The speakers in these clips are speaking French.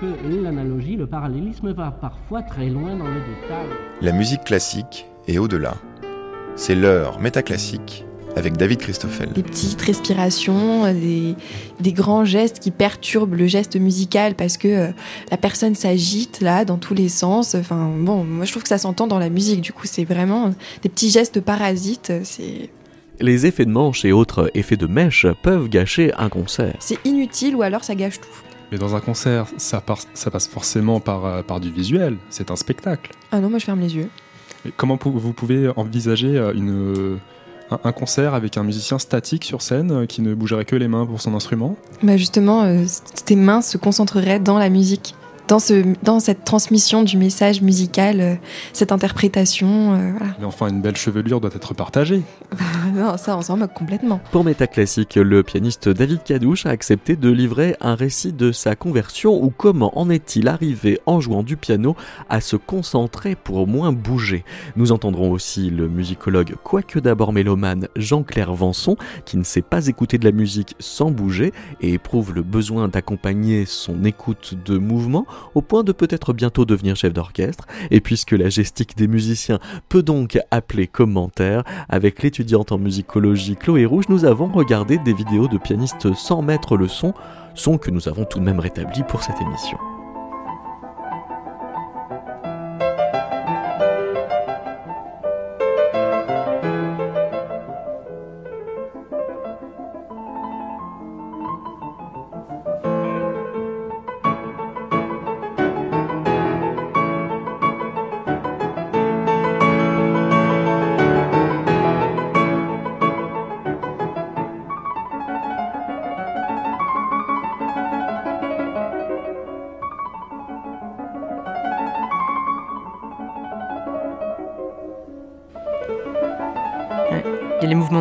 que l'analogie, le parallélisme va parfois très loin dans le détail. La musique classique est au-delà. C'est l'heure métaclassique avec David Christoffel. Des petites respirations, des, des, grands gestes qui perturbent le geste musical parce que euh, la personne s'agite là dans tous les sens. Enfin bon, moi je trouve que ça s'entend dans la musique. Du coup, c'est vraiment des petits gestes parasites. C'est les effets de manche et autres effets de mèche peuvent gâcher un concert. C'est inutile ou alors ça gâche tout. Mais dans un concert, ça, ça passe forcément par, euh, par du visuel. C'est un spectacle. Ah non, moi je ferme les yeux. comment vous pouvez envisager euh, une, un concert avec un musicien statique sur scène euh, qui ne bougerait que les mains pour son instrument? Bah Justement, tes mains se concentreraient dans la musique dans, ce, dans cette transmission du message musical, euh, cette interprétation. Euh, Mais enfin, une belle chevelure doit être partagée. non, ça, on s'en moque complètement. Pour Métaclassique, le pianiste David Cadouche a accepté de livrer un récit de sa conversion ou comment en est-il arrivé en jouant du piano à se concentrer pour moins bouger. Nous entendrons aussi le musicologue, quoique d'abord mélomane, Jean-Claire Vanson, qui ne sait pas écouter de la musique sans bouger et éprouve le besoin d'accompagner son écoute de mouvement au point de peut-être bientôt devenir chef d'orchestre, et puisque la gestique des musiciens peut donc appeler commentaire, avec l'étudiante en musicologie Chloé Rouge, nous avons regardé des vidéos de pianistes sans mettre le son, son que nous avons tout de même rétabli pour cette émission.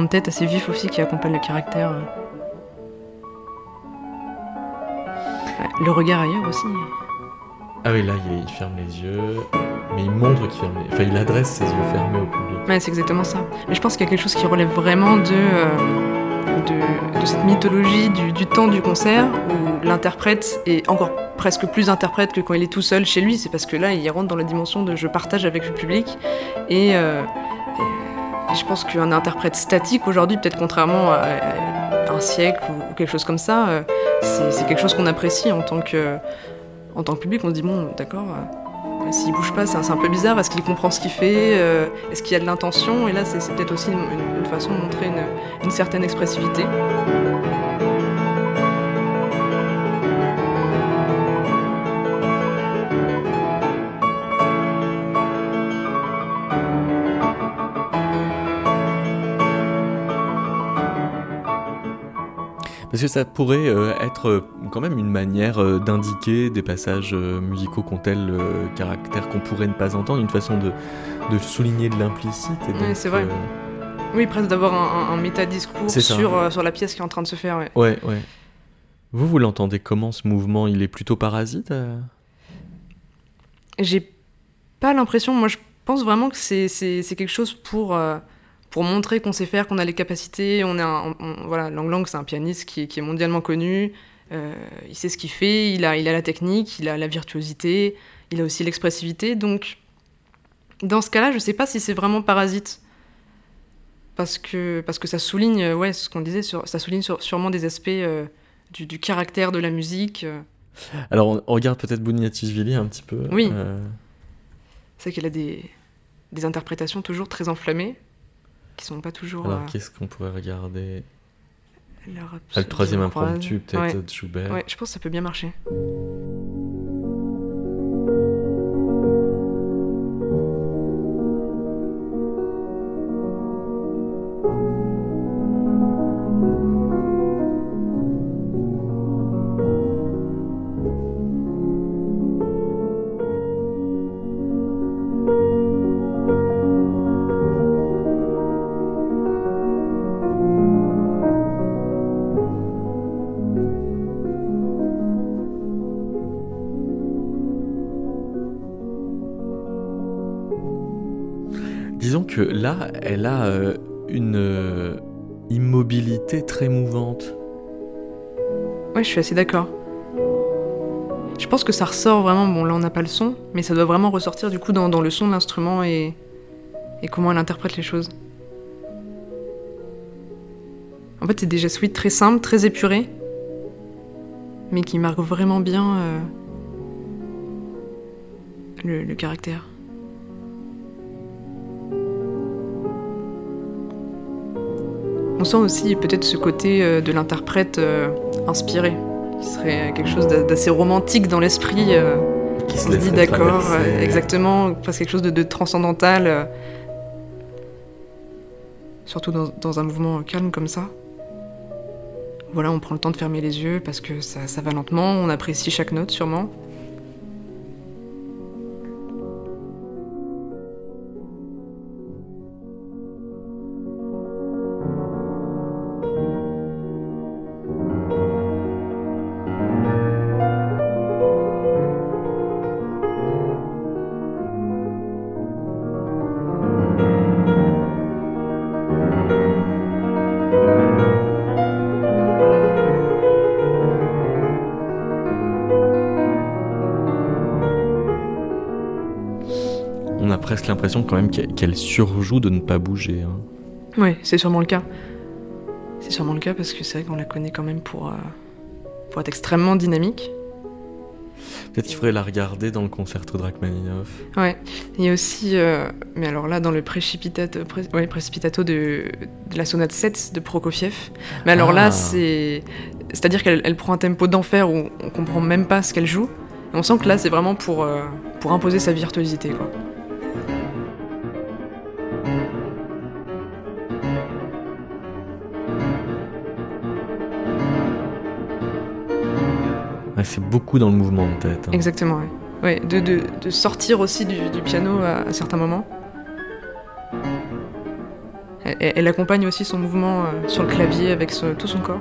De tête assez vifs aussi qui accompagnent le caractère. Le regard ailleurs aussi. Ah oui, là, il, ferme les yeux, mais il montre qu'il ferme les... Enfin, il adresse ses yeux fermés au public. Ouais, c'est exactement ça. Mais je pense qu'il y a quelque chose qui relève vraiment de, euh, de, cette mythologie du, temps du concert, où l'interprète est encore presque plus interprète que quand il est tout seul chez lui. C'est parce que là, il rentre dans la dimension de je partage avec le public. Et... Euh, je pense qu'un interprète statique aujourd'hui, peut-être contrairement à un siècle ou quelque chose comme ça, euh, c'est quelque chose qu'on apprécie en tant que, tant public. On se dit, bon, d'accord, euh, s'il bouge pas, c'est un peu bizarre. Est-ce qu'il comprend ce qu'il fait euh, Est-ce qu'il y a de l'intention? Et là, c'est peut-être aussi une, façon de montrer une certaine expressivité. Parce que ça pourrait euh, être euh, quand même une manière euh, d'indiquer des passages musicaux qui ont tel caractère qu'on pourrait ne pas entendre, une façon de, de souligner de l'implicite. Oui, c'est vrai. Oui, presque d'avoir un, un métadiscours sur, sur la pièce qui est en train de se faire. Ouais, ouais. ouais. Vous, vous l'entendez comment ce mouvement? Il est plutôt parasite J'ai pas l'impression. Moi, je pense vraiment que c'est quelque chose pour pour montrer qu'on sait faire, qu'on a les capacités. On est un, voilà, Lang Lang, c'est un pianiste qui est, mondialement connu. Euh, il sait ce qu'il fait, il a, il a la technique, il a la virtuosité, il a aussi l'expressivité. Donc, dans ce cas-là, je ne sais pas si c'est vraiment parasite. Parce que, parce que ça souligne, ouais, ce qu'on disait, sur, ça souligne sûrement des aspects euh, du, caractère de la musique. Euh. Alors, on, regarde peut-être Bouniatichvili un petit peu. Oui. C'est qu'elle a des, des interprétations toujours très enflammées qui sont pas toujours. Alors, euh, qu'est-ce qu'on pourrait regarder? ah, Le troisième impromptu, peut-être, de Schubert. Ouais, je pense que ça peut bien marcher. Elle a euh, une euh, immobilité très mouvante. Ouais, je suis assez d'accord. je pense que ça ressort vraiment. Bon, là, on n'a pas le son, mais ça doit vraiment ressortir du coup dans, le son de l'instrument et, comment elle interprète les choses. En fait, c'est déjà suite très simple, très épuré, mais qui marque vraiment bien euh, le caractère. On sent aussi peut-être ce côté euh, de l'interprète euh, inspiré, qui serait quelque chose d'a- d'assez romantique dans l'esprit. euh, Qui on se dit d'accord, exactement, parce quelque chose de, de transcendantal, surtout dans, dans un mouvement calme comme ça. Voilà, on prend le temps de fermer les yeux parce que ça, ça va lentement, on apprécie chaque note sûrement. L'impression quand même qu'elle surjoue de ne pas bouger. hein. Oui, c'est sûrement le cas. C'est sûrement le cas parce que c'est vrai qu'on la connaît quand même pour, euh, pour être extrêmement dynamique. Peut-être qu'il faudrait la regarder dans le concerto de Rachmaninoff. Ouais, il y a aussi, euh, mais alors là, dans le précipitato, pré- ouais, précipitato de, de la sonate 7 de Prokofiev. Mais alors Ah. là, c'est. C'est-à-dire qu'elle elle prend un tempo d'enfer où on comprend même pas ce qu'elle joue. Et on sent que là, c'est vraiment pour, euh, pour imposer sa virtuosité, quoi. Ouais, c'est beaucoup dans le mouvement de tête. hein. Exactement, ouais. Ouais, de, de, de sortir aussi du, du piano à, à certains moments. Elle, accompagne aussi son mouvement euh, sur le clavier avec ce- tout son corps.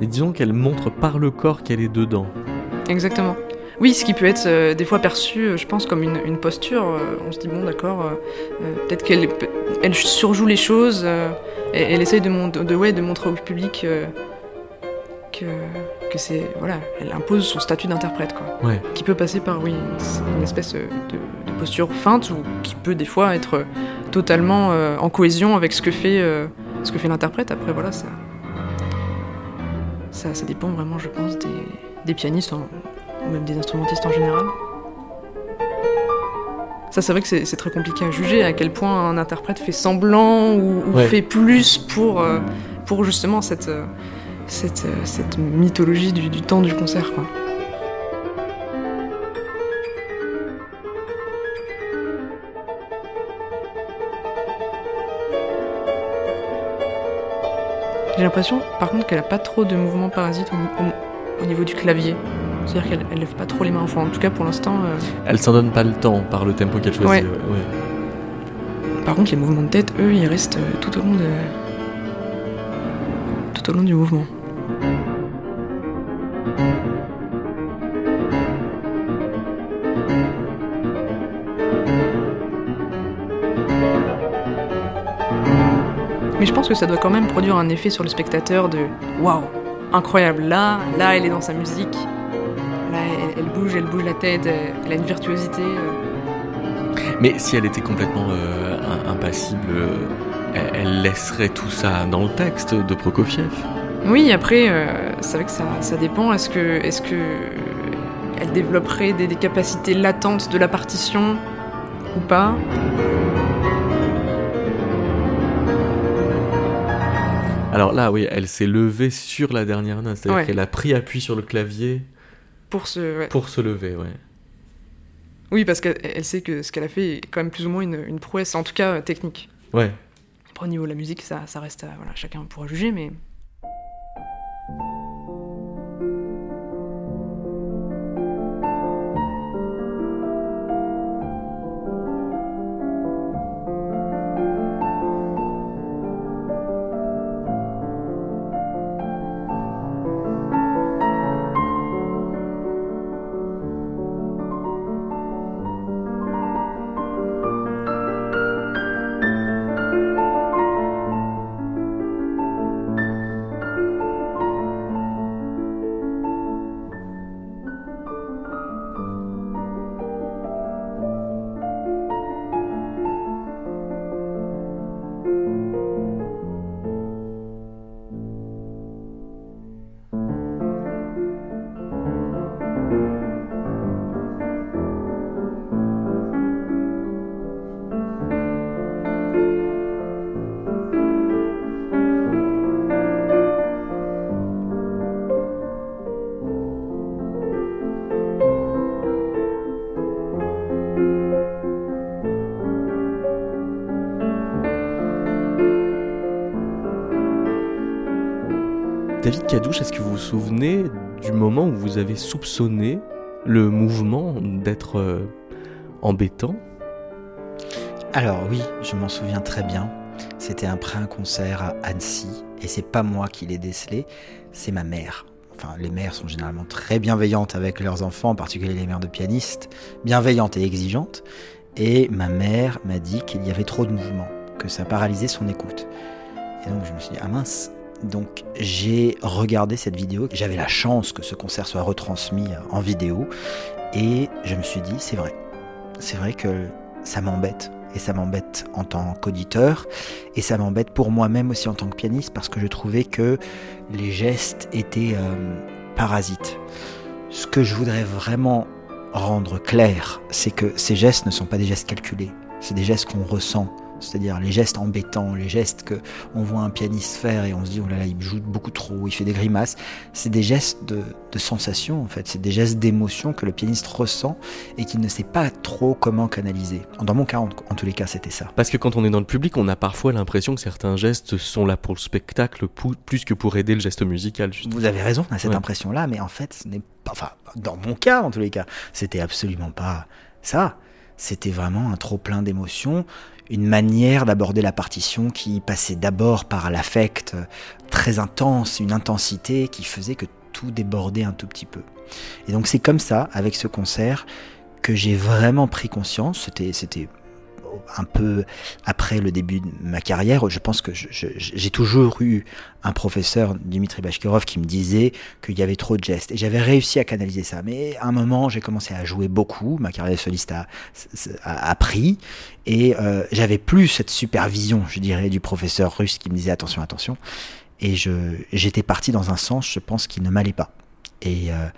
Mais disons qu'elle montre par le corps qu'elle est dedans. Exactement. Oui, ce qui peut être euh, des fois perçu, euh, je pense, comme une, une posture. euh, on se dit, bon, d'accord, euh, peut-être qu'elle elle surjoue les choses, euh, et elle essaye de, mon- de, ouais, de montrer au public que, que c'est. Voilà, elle impose son statut d'interprète, quoi. Ouais. Qui peut passer par, oui, une, une espèce de, de posture feinte, ou qui peut des fois être totalement en cohésion avec ce que fait, ce que fait l'interprète. Après, voilà, ça, ça. Ça dépend vraiment, je pense, des, des pianistes en- ou même des instrumentistes en général. Ça, c'est vrai que c'est très compliqué à juger à quel point un interprète fait semblant ou, ou Ouais. fait plus pour, euh, pour justement cette, euh, cette, euh, cette mythologie du, du temps du concert. Quoi. J'ai l'impression, par contre, qu'elle a pas trop de mouvements parasites au, au- au niveau du clavier. C'est-à-dire qu'elle elle lève pas trop les mains. Enfin, en tout cas, pour l'instant. euh, Elle s'en donne pas le temps par le tempo qu'elle choisit. Ouais. ouais, ouais. Par contre, les mouvements de tête, eux, ils restent euh, tout au long de. tout au long du mouvement. Mais je pense que ça doit quand même produire un effet sur le spectateur de waouh, incroyable. Là, là, elle est dans sa musique. Elle, bouge, elle bouge la tête, elle, a une virtuosité. euh. Mais si elle était complètement euh, im- impassible, euh, elle, elle laisserait tout ça dans le texte de Prokofiev. Oui, après, euh, c'est vrai que ça, ça dépend. Est-ce que, est-ce que elle développerait des, des capacités latentes de la partition ou pas? Alors là, oui, elle s'est levée sur la dernière note, c'est-à-dire Ouais. qu'elle a pris appui sur le clavier pour ouais. pour se lever, ouais. Oui, parce qu'elle elle sait que ce qu'elle a fait est quand même plus ou moins une, une prouesse, en tout cas euh, technique. Ouais. Après, au niveau de la musique, ça, ça reste. à- voilà, chacun pourra juger, mais. David Cadouche, est-ce que vous vous souvenez du moment où vous avez soupçonné le mouvement d'être euh, embêtant? Alors oui, je m'en souviens très bien. C'était après un concert à Annecy, et c'est pas moi qui l'ai décelé, c'est ma mère. Enfin, les mères sont généralement très bienveillantes avec leurs enfants, en particulier les mères de pianistes, bienveillantes et exigeantes. Et ma mère m'a dit qu'il y avait trop de mouvement, que ça paralysait son écoute. Et donc je me suis dit, ah mince. Donc j'ai regardé cette vidéo, j'avais la chance que ce concert soit retransmis en vidéo, et je me suis dit, c'est vrai. C'est vrai que ça m'embête. Et ça m'embête en tant qu'auditeur, et ça m'embête pour moi-même aussi en tant que pianiste, parce que je trouvais que les gestes étaient euh, parasites. Ce que je voudrais vraiment rendre clair, c'est que ces gestes ne sont pas des gestes calculés, c'est des gestes qu'on ressent c'est-à-dire les gestes embêtants, les gestes que on voit un pianiste faire et on se dit oh là là il joue beaucoup trop, il fait des grimaces. C'est des gestes de, de sensation en fait, c'est des gestes d'émotion que le pianiste ressent et qu'il ne sait pas trop comment canaliser. Dans mon cas, en, tous les cas, c'était ça. Parce que quand on est dans le public, on a parfois l'impression que certains gestes sont là pour le spectacle plus que pour aider le geste musical. Vous avez raison, on a cette impression-là, mais en fait, ce n'est pas, enfin, dans mon cas, en tous les cas, c'était absolument pas ça. C'était vraiment un trop plein d'émotions, une manière d'aborder la partition qui passait d'abord par l'affect très intense, une intensité qui faisait que tout débordait un tout petit peu. Et donc c'est comme ça, avec ce concert, que j'ai vraiment pris conscience, c'était, un peu après le début de ma carrière, je pense que j'ai toujours eu un professeur, Dimitri Bashkirov, qui me disait qu'il y avait trop de gestes. Et j'avais réussi à canaliser ça. Mais à un moment, j'ai commencé à jouer beaucoup. Ma carrière de soliste a, pris. Et euh, j'avais plus cette supervision, je dirais, du professeur russe qui me disait attention, attention. Et j'étais parti dans un sens, je pense, qui ne m'allait pas. Et euh,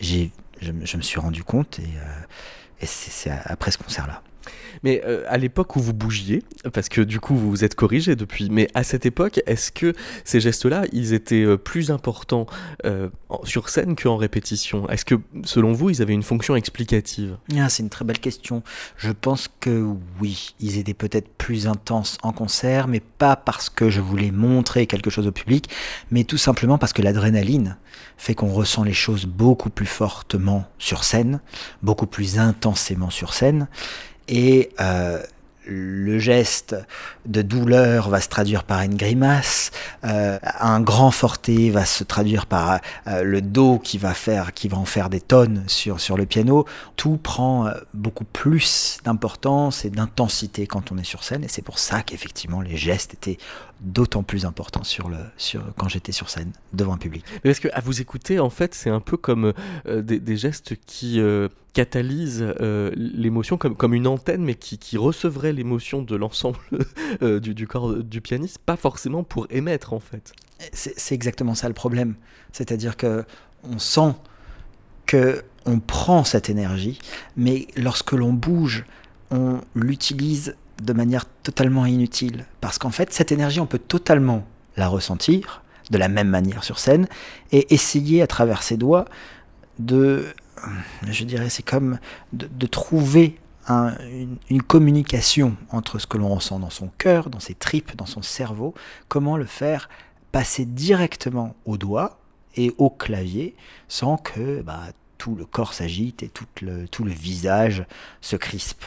je, je, me suis rendu compte. Et, euh, et c'est après ce concert-là. Mais euh, à l'époque où vous bougiez, parce que du coup vous vous êtes corrigé depuis, mais à cette époque, est-ce que ces gestes-là, ils étaient euh, plus importants euh, sur scène qu'en répétition? Est-ce que selon vous, ils avaient une fonction explicative? Ah, C'est une très belle question. Je pense que oui, ils étaient peut-être plus intenses en concert, mais pas parce que je voulais montrer quelque chose au public, mais tout simplement parce que l'adrénaline fait qu'on ressent les choses beaucoup plus fortement sur scène, beaucoup plus intensément sur scène et euh, le geste de douleur va se traduire par une grimace, euh, un grand forté va se traduire par euh, le dos qui va faire, qui va en faire des tonnes sur sur le piano. Tout prend euh, beaucoup plus d'importance et d'intensité quand on est sur scène, et c'est pour ça qu'effectivement les gestes étaient d'autant plus importants sur le sur quand j'étais sur scène devant un public. Mais parce que à vous écouter, en fait, c'est un peu comme des, des, gestes qui catalysent l'émotion comme comme une antenne, mais qui, qui recevrait l'émotion de l'ensemble euh, du, corps du pianiste, pas forcément pour émettre en fait. C'est exactement ça le problème. C'est-à-dire que on sent que on prend cette énergie, mais lorsque l'on bouge, on l'utilise de manière totalement inutile. Parce qu'en fait, cette énergie, on peut totalement la ressentir de la même manière sur scène et essayer à travers ses doigts de, je dirais, c'est comme de, trouver une, communication entre ce que l'on ressent dans son cœur, dans ses tripes, dans son cerveau, comment le faire passer directement au doigt et au clavier sans que bah, tout le corps s'agite et tout le, tout le visage se crispe.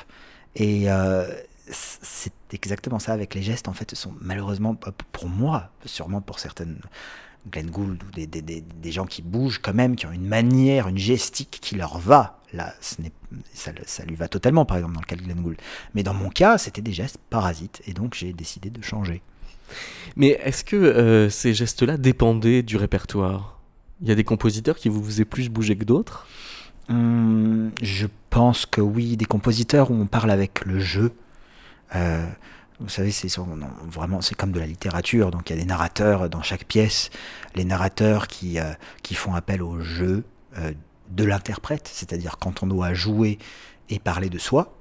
Et euh, c'est exactement ça avec les gestes, en fait, ce sont malheureusement, pour moi, sûrement pour certaines Glenn Gould ou des, des, des, gens qui bougent quand même, qui ont une manière, une gestique qui leur va. Là, ce ça, ça, lui va totalement, par exemple, dans le cas de Glenn Gould. Mais dans mon cas, c'était des gestes parasites, et donc j'ai décidé de changer. Mais est-ce que euh, ces gestes-là dépendaient du répertoire? Il y a des compositeurs qui vous faisaient plus bouger que d'autres? Hum, Je pense que oui, des compositeurs où on parle avec le jeu. Euh, vous savez, c'est vraiment c'est comme de la littérature. Donc il y a des narrateurs dans chaque pièce, les narrateurs qui euh, qui font appel au jeu euh, de l'interprète, c'est-à-dire quand on doit jouer et parler de soi.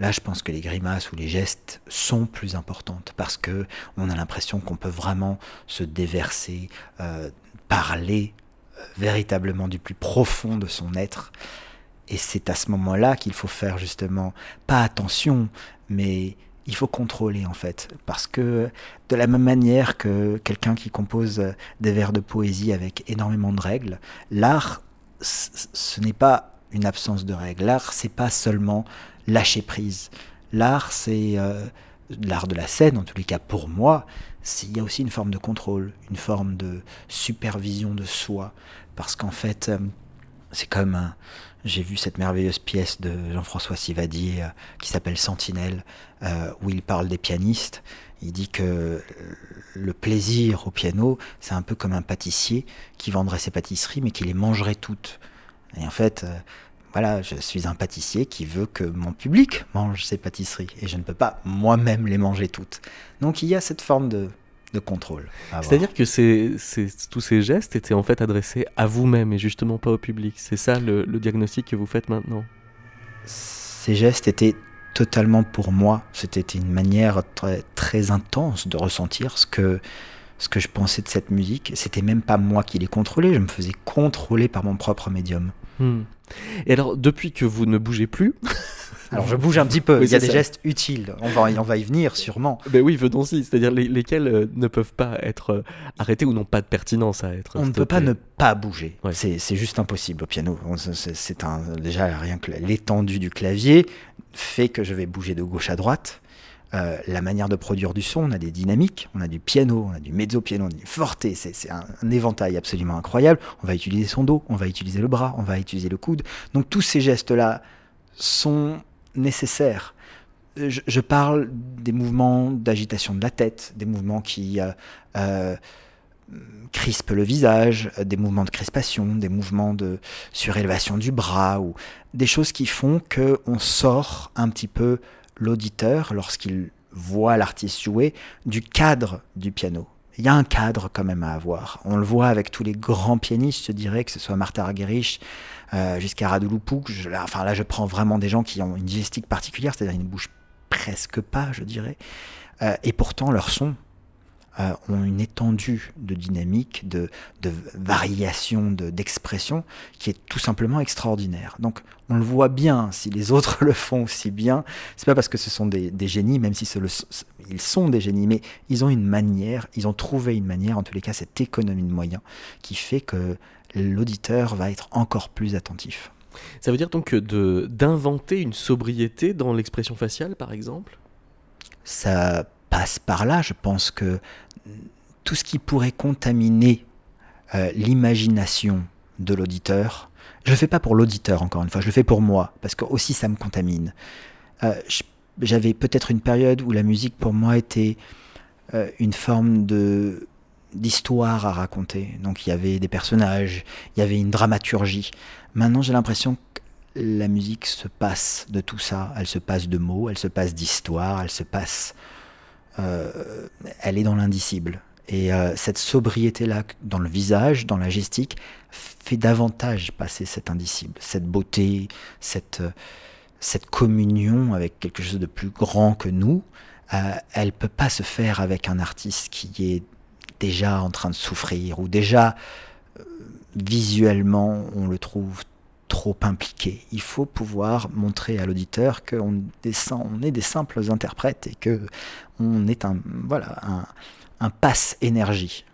Là, je pense que les grimaces ou les gestes sont plus importantes parce que on a l'impression qu'on peut vraiment se déverser, parler véritablement du plus profond de son être. Et c'est à ce moment-là qu'il faut faire justement pas attention, mais il faut contrôler en fait. Parce que de la même manière que quelqu'un qui compose des vers de poésie avec énormément de règles, l'art, ce n'est pas une absence de règles. L'art, c'est pas seulement lâcher prise. L'art, c'est euh, l'art de la scène, en tous les cas pour moi, il y a aussi une forme de contrôle, une forme de supervision de soi. Parce qu'en fait, euh, c'est comme j'ai vu cette merveilleuse pièce de Jean-François Sivadier euh, qui s'appelle Sentinelle, euh, où il parle des pianistes. Il dit que le plaisir au piano, c'est un peu comme un pâtissier qui vendrait ses pâtisseries, mais qui les mangerait toutes. Et en fait, euh, voilà, je suis un pâtissier qui veut que mon public mange ses pâtisseries, et je ne peux pas moi-même les manger toutes. Donc il y a cette forme de, de contrôle. C'est-à-dire que tous ces gestes étaient en fait adressés à vous-même et justement pas au public. C'est ça le, diagnostic que vous faites maintenant? Ces gestes étaient totalement pour moi. C'était une manière très, très intense de ressentir ce que, ce que je pensais de cette musique. C'était même pas moi qui les contrôlais, je me faisais contrôler par mon propre médium. Hmm. Et alors, depuis que vous ne bougez plus, Alors je bouge un petit peu, il y a des gestes utiles, on va, on va y venir sûrement. Ben oui, venons-y, c'est-à-dire lesquels euh, ne peuvent pas être euh, arrêtés ou n'ont pas de pertinence à être. On ne peut pas ne pas bouger, c'est juste impossible au piano. C'est un, déjà rien que l'étendue du clavier fait que je vais bouger de gauche à droite. Euh, la manière de produire du son, on a des dynamiques, on a du piano, on a du mezzo piano, on a du forte, c'est un, un, éventail absolument incroyable. On va utiliser son dos, on va utiliser le bras, on va utiliser le coude. Donc tous ces gestes-là sont nécessaire. Je, parle des mouvements d'agitation de la tête, des mouvements qui euh, euh, crispent le visage, des mouvements de crispation, des mouvements de surélévation du bras, ou des choses qui font que on sort un petit peu l'auditeur lorsqu'il voit l'artiste jouer du cadre du piano. Il y a un cadre quand même à avoir. On le voit avec tous les grands pianistes, je dirais, que ce soit Martha Argerich, euh, jusqu'à Radouloupouk. là, enfin là, je prends vraiment des gens qui ont une digestique particulière, c'est-à-dire ils ne bougent presque pas, je dirais. Euh, et pourtant, leur son euh, ont une étendue de dynamique, de, de variation, d'expression qui est tout simplement extraordinaire. Donc, on le voit bien. Si les autres le font aussi bien, c'est pas parce que ce sont des, génies, même si ils sont des génies, mais ils ont une manière, ils ont trouvé une manière, en tous les cas, cette économie de moyens qui fait que l'auditeur va être encore plus attentif. Ça veut dire donc d'inventer une sobriété dans l'expression faciale, par exemple? Ça passe par là. Je pense que tout ce qui pourrait contaminer euh, l'imagination de l'auditeur, je ne le fais pas pour l'auditeur, encore une fois, je le fais pour moi, parce que aussi ça me contamine. Euh, j'avais peut-être une période où la musique pour moi était euh, une forme de d'histoire à raconter. Donc il y avait des personnages, il y avait une dramaturgie. Maintenant j'ai l'impression que la musique se passe de tout ça. Elle se passe de mots, elle se passe d'histoire, elle se passe... Euh, elle est dans l'indicible. Et euh, cette sobriété-là dans le visage, dans la gestique, fait davantage passer cet indicible, cette beauté, cette, euh, cette communion avec quelque chose de plus grand que nous. elle peut pas se faire avec un artiste qui est déjà en train de souffrir ou déjà euh, visuellement on le trouve trop impliqué. Il faut pouvoir montrer à l'auditeur qu'on on est des simples interprètes et que on est un voilà un, un passe énergie.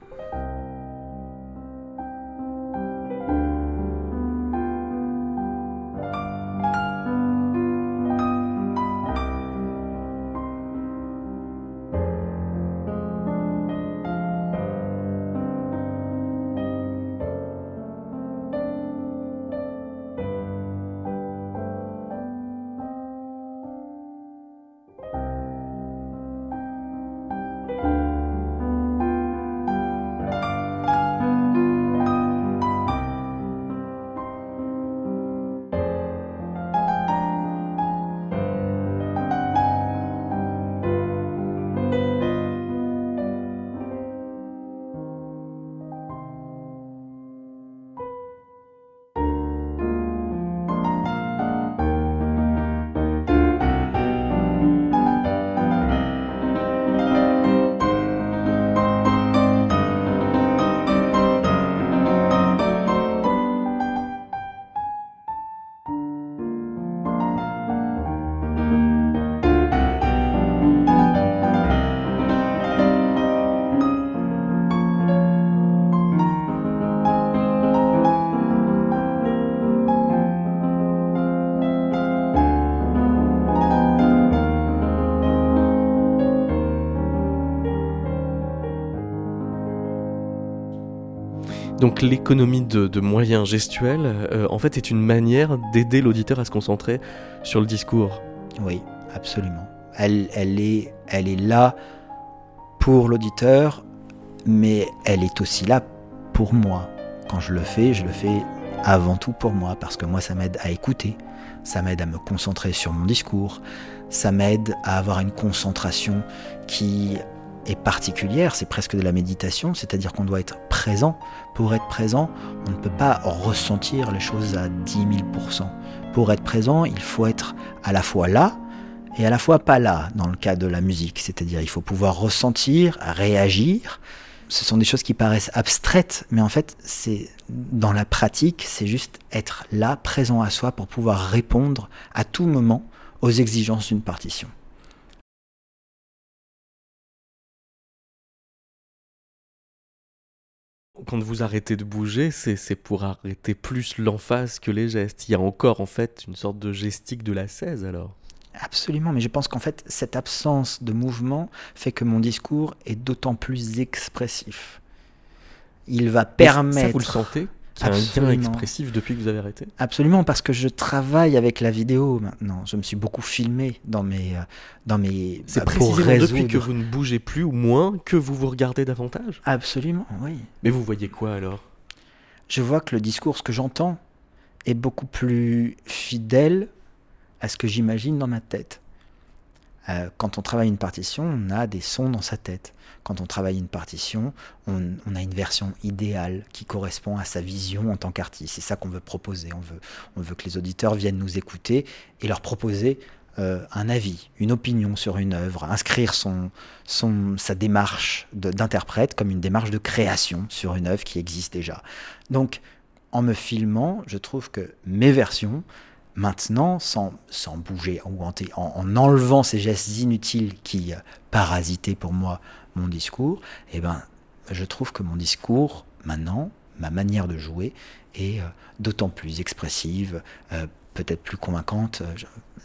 Donc l'économie de, moyens gestuels, euh, en fait, est une manière d'aider l'auditeur à se concentrer sur le discours. Oui, absolument. Elle, est là pour l'auditeur, mais elle est aussi là pour moi. Quand je le fais, je le fais avant tout pour moi, parce que moi, ça m'aide à écouter, ça m'aide à me concentrer sur mon discours, ça m'aide à avoir une concentration qui particulière, c'est presque de la méditation, c'est-à-dire qu'on doit être présent. Pour être présent, on ne peut pas ressentir les choses à 10 000% Pour être présent, il faut être à la fois là et à la fois pas là, dans le cas de la musique. C'est-à-dire, il faut pouvoir ressentir, réagir. Ce sont des choses qui paraissent abstraites, mais en fait, c'est dans la pratique, c'est juste être là, présent à soi, pour pouvoir répondre à tout moment aux exigences d'une partition. Quand vous arrêtez de bouger, c'est pour arrêter plus l'emphase que les gestes. Il y a encore en fait une sorte de gestique de la 16 alors. Absolument, mais je pense qu'en fait cette absence de mouvement fait que mon discours est d'autant plus expressif. Il va permettre. Ça, vous le sentez c'est un expressif depuis que vous avez arrêté Absolument, parce que je travaille avec la vidéo maintenant. Je me suis beaucoup filmé dans mes. Euh, dans mes C'est bah, précisément depuis que vous ne bougez plus ou moins que vous vous regardez davantage Absolument, oui. Mais vous voyez quoi alors? Je vois que le discours, ce que j'entends, est beaucoup plus fidèle à ce que j'imagine dans ma tête. Euh, quand on travaille une partition, on a des sons dans sa tête. Quand on travaille une partition, on, a une version idéale qui correspond à sa vision en tant qu'artiste. C'est ça qu'on veut proposer. On veut, on veut que les auditeurs viennent nous écouter et leur proposer euh, un avis, une opinion sur une œuvre, inscrire son, son, sa démarche d'interprète comme une démarche de création sur une œuvre qui existe déjà. Donc, en me filmant, je trouve que mes versions, Maintenant, sans, sans bouger ou en, en, enlevant ces gestes inutiles qui euh, parasitaient pour moi mon discours, eh ben, je trouve que mon discours, maintenant, ma manière de jouer, est euh, d'autant plus expressive, euh, peut-être plus convaincante,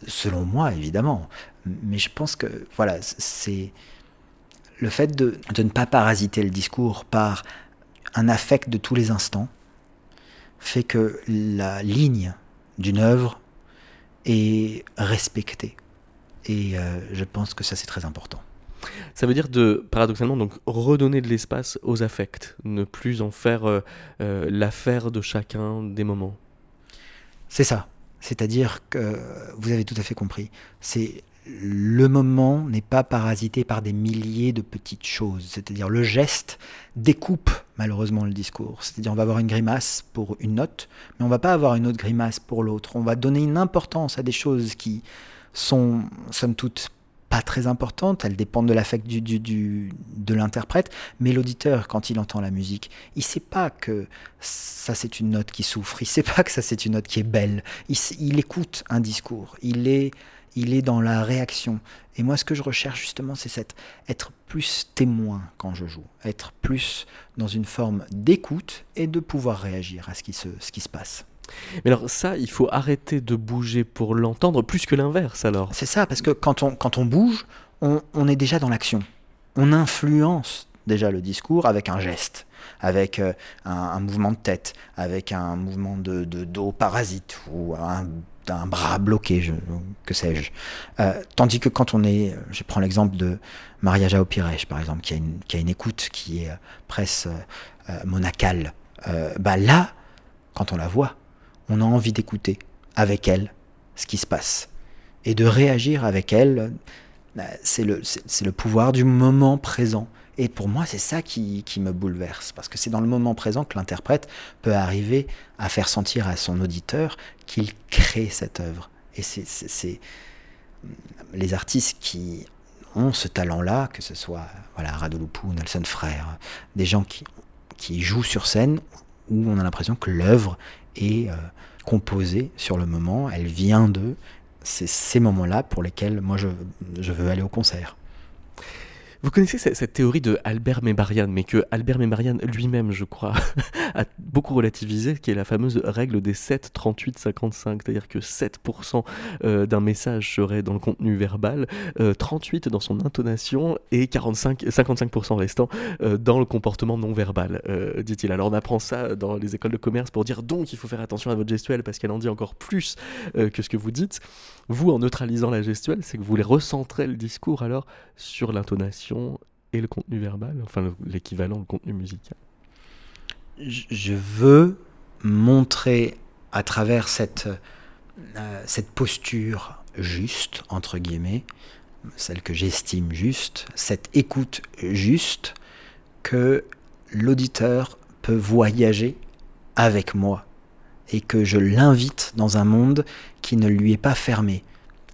selon moi évidemment. Mais je pense que voilà, c'est le fait de, de, ne pas parasiter le discours par un affect de tous les instants fait que la ligne d'une œuvre et respecter. Et euh, je pense que ça, c'est très important. Ça veut dire de, paradoxalement, donc redonner de l'espace aux affects, ne plus en faire euh, euh, l'affaire de chacun des moments. C'est ça. C'est-à-dire que vous avez tout à fait compris. C'est le moment n'est pas parasité par des milliers de petites choses. C'est-à-dire le geste découpe malheureusement le discours. C'est-à-dire on va avoir une grimace pour une note, mais on va pas avoir une autre grimace pour l'autre. On va donner une importance à des choses qui sont somme toute pas très importantes, elles dépendent de l'affect du, de l'interprète, mais l'auditeur, quand il entend la musique, il sait pas que ça c'est une note qui souffre, il sait pas que ça c'est une note qui est belle, il écoute un discours, il est il est dans la réaction. Et moi, ce que je recherche justement, c'est cette, être plus témoin quand je joue, être plus dans une forme d'écoute et de pouvoir réagir à ce qui se, ce qui se passe. Mais alors ça, il faut arrêter de bouger pour l'entendre, plus que l'inverse alors. C'est ça, parce que quand on, quand on bouge, on, on est déjà dans l'action. On influence déjà le discours avec un geste, avec euh, un, mouvement de tête, avec un mouvement de, de dos parasite ou un un bras bloqué, je, que sais-je. Euh, tandis que quand on est, je prends l'exemple de Maria Jao Pires, par exemple, qui a une, qui a une écoute qui est euh, presque euh, monacale, bah là, quand on la voit, on a envie d'écouter avec elle ce qui se passe et de réagir avec elle. C'est le, c'est le pouvoir du moment présent et pour moi, c'est ça qui, me bouleverse, parce que c'est dans le moment présent que l'interprète peut arriver à faire sentir à son auditeur qu'il crée cette œuvre. Et c'est les artistes qui ont ce talent-là, que ce soit voilà, Radoloupou, Nelson Frère, des gens qui, jouent sur scène où on a l'impression que l'œuvre est euh, composée sur le moment, elle vient d'eux. C'est ces moments-là pour lesquels moi je veux aller au concert. Vous connaissez cette, théorie de Albert Mébarian, mais que Albert Mébarian lui-même, je crois, a beaucoup relativisé, qui est la fameuse règle des 7, 38, 55, c'est-à-dire que 7% euh, d'un message serait dans le contenu verbal, 38 dans son intonation et 45, 55% restant dans le comportement non verbal, dit-il. Alors on apprend ça dans les écoles de commerce pour dire donc il faut faire attention à votre gestuelle parce qu'elle en dit encore plus que ce que vous dites. Vous, en neutralisant la gestuelle, c'est que vous les recentrez le discours alors sur l'intonation et le contenu verbal, enfin l'équivalent, le contenu musical. Je veux montrer à travers cette, euh, cette posture juste, entre guillemets, celle que j'estime juste, cette écoute juste, que l'auditeur peut voyager avec moi et que je l'invite dans un monde qui ne lui est pas fermé.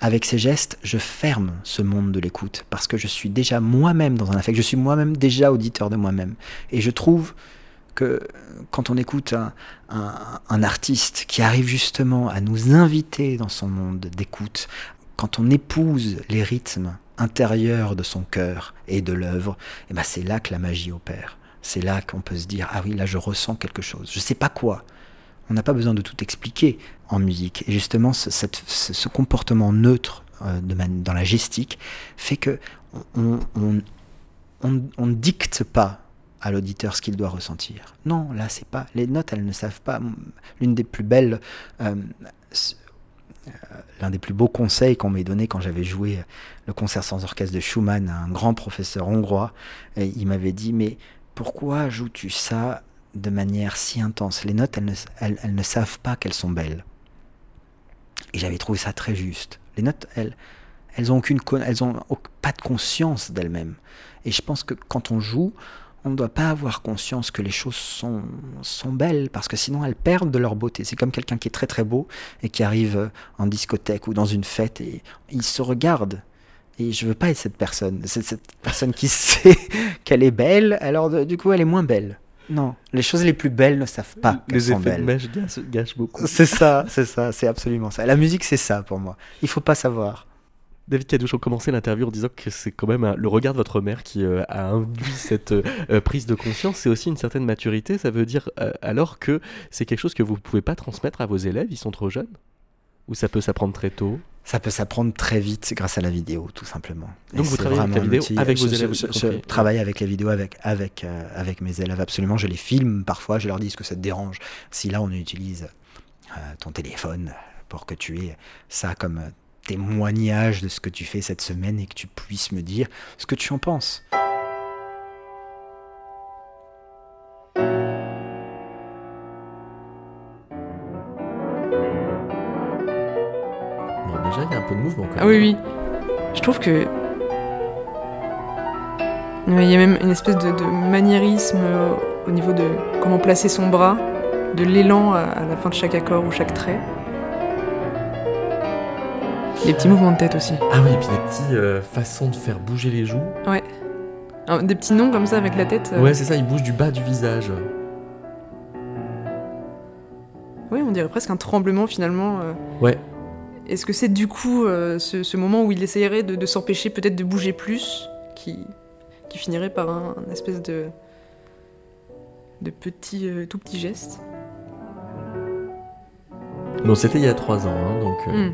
Avec ces gestes, je ferme ce monde de l'écoute parce que je suis déjà moi-même dans un affect, je suis moi-même déjà auditeur de moi-même. Et je trouve que quand on écoute un, artiste qui arrive justement à nous inviter dans son monde d'écoute, quand on épouse les rythmes intérieurs de son cœur et de l'œuvre, eh ben c'est là que la magie opère. C'est là qu'on peut se dire ah oui là je ressens quelque chose. Je sais pas quoi, on n'a pas besoin de tout expliquer en musique. Et justement, ce, comportement neutre euh, dans la gestique fait que on, ne dicte pas à l'auditeur ce qu'il doit ressentir. Non, là, c'est pas. Les notes, elles ne savent pas. L'une des plus belles. Euh, euh, l'un des plus beaux conseils qu'on m'ait donné quand j'avais joué le concert sans orchestre de Schumann à un grand professeur hongrois, il m'avait dit Mais pourquoi joues-tu ça de manière si intense. Les notes, elles ne, savent pas qu'elles sont belles. Et j'avais trouvé ça très juste. Les notes, elles, elles ont pas de conscience d'elles-mêmes. Et je pense que quand on joue, on ne doit pas avoir conscience que les choses sont, belles, parce que sinon elles perdent de leur beauté. C'est comme quelqu'un qui est très très beau et qui arrive en discothèque ou dans une fête et il se regarde. Et je veux pas être cette personne. C'est cette personne qui sait qu'elle est belle, alors du coup elle est moins belle. Non, les choses les plus belles ne savent pas qu'elles sont belles. Les effets de gâchent beaucoup. C'est ça, c'est ça, c'est absolument ça. La musique, c'est ça pour moi. Il faut pas savoir. David Cadouche, on commençait l'interview en disant que c'est quand même le regard de votre mère qui euh, a induit cette euh, euh, prise de conscience. C'est aussi une certaine maturité. Ça veut dire alors que c'est quelque chose que vous ne pouvez pas transmettre à vos élèves, ils sont trop jeunes? Ou ça peut s'apprendre très tôt? Ça peut s'apprendre très vite grâce à la vidéo, tout simplement. Donc vous travaillez avec la vidéo avec vos élèves Je, travaille avec la vidéo avec, avec, euh, avec mes élèves, absolument. Je les filme parfois, je leur dis ce que ça te dérange. Si là on utilise euh, ton téléphone pour que tu aies ça comme euh, témoignage de ce que tu fais cette semaine et que tu puisses me dire ce que tu en penses? Ah oui, oui. Je trouve que. Il y a même une espèce de, maniérisme euh, au niveau de comment placer son bras, de l'élan à, la fin de chaque accord ou chaque trait. Les petits mouvements de tête aussi. Ah oui, et puis des petites euh, façons de faire bouger les joues. Ouais. Des petits noms comme ça avec la tête. Euh. Ouais, c'est ça, il bouge du bas du visage. Oui, on dirait presque un tremblement finalement. Ouais. Est-ce que c'est du coup euh, ce, moment où il essayerait de, s'empêcher peut-être de bouger plus, qui, qui finirait par un, espèce de, de petit, euh, tout petit geste? Bon, c'était il y a trois ans, hein, donc euh, hmm.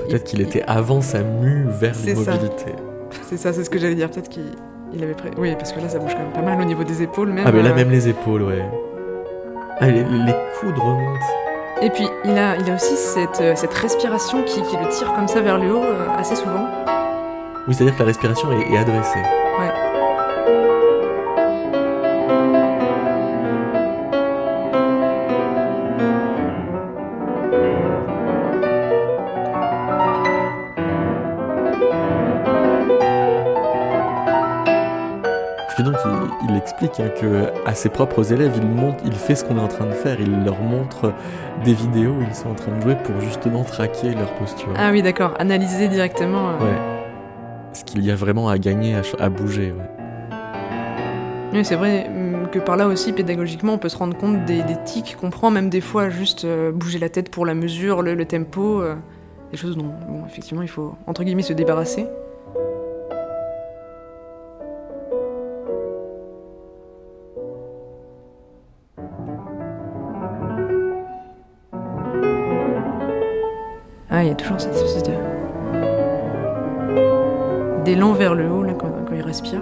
peut-être qu'il était avant sa mue vers l'immobilité. C'est ça, c'est ce que j'allais dire. Peut-être qu'il avait pris. Oui, parce que là, ça bouge quand même pas mal au niveau des épaules, même. Ah, mais là, même les épaules, ouais. Ah, les, les coudes remontent. Et puis il a, il a aussi cette, euh, cette respiration qui, qui, le tire comme ça vers le haut euh, assez souvent. Oui, c'est-à-dire que la respiration est, est adressée. Explique hein, que à ses propres élèves, il, montre, il fait ce qu'on est en train de faire, il leur montre des vidéos où ils sont en train de jouer pour justement traquer leur posture. Ah oui, d'accord, analyser directement. Euh. Ouais. Ce qu'il y a vraiment à gagner, à, bouger. Oui, c'est vrai hum, que par là aussi, pédagogiquement, on peut se rendre compte des, tics qu'on prend, même des fois juste euh, bouger la tête pour la mesure, le, tempo, euh, des choses dont, bon, effectivement, il faut entre guillemets se débarrasser. Toujours cette espèce de d'élan vers le haut là quand, quand il respire.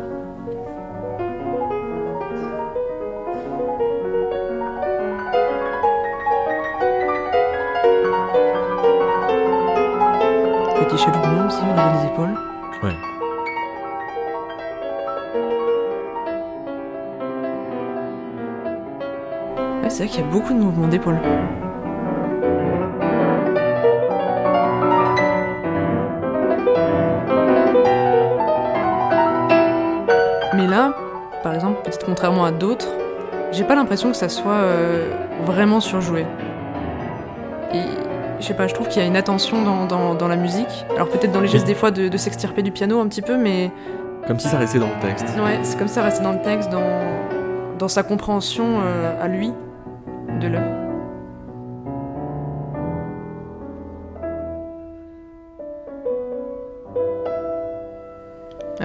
Petit chaloupement aussi au niveau des épaules. Ouais. Ouais, c'est vrai qu'il y a beaucoup de mouvements d'épaule. Contrairement à d'autres, j'ai pas l'impression que ça soit euh, vraiment surjoué. Et je sais pas, je trouve qu'il y a une attention dans, dans- dans la musique. Alors peut-être dans les gestes des fois de, de s'extirper du piano un petit peu, mais Comme si ça restait dans le texte. ouais, c'est comme ça rester dans le texte, dans, dans sa compréhension euh, à lui de l'œuvre.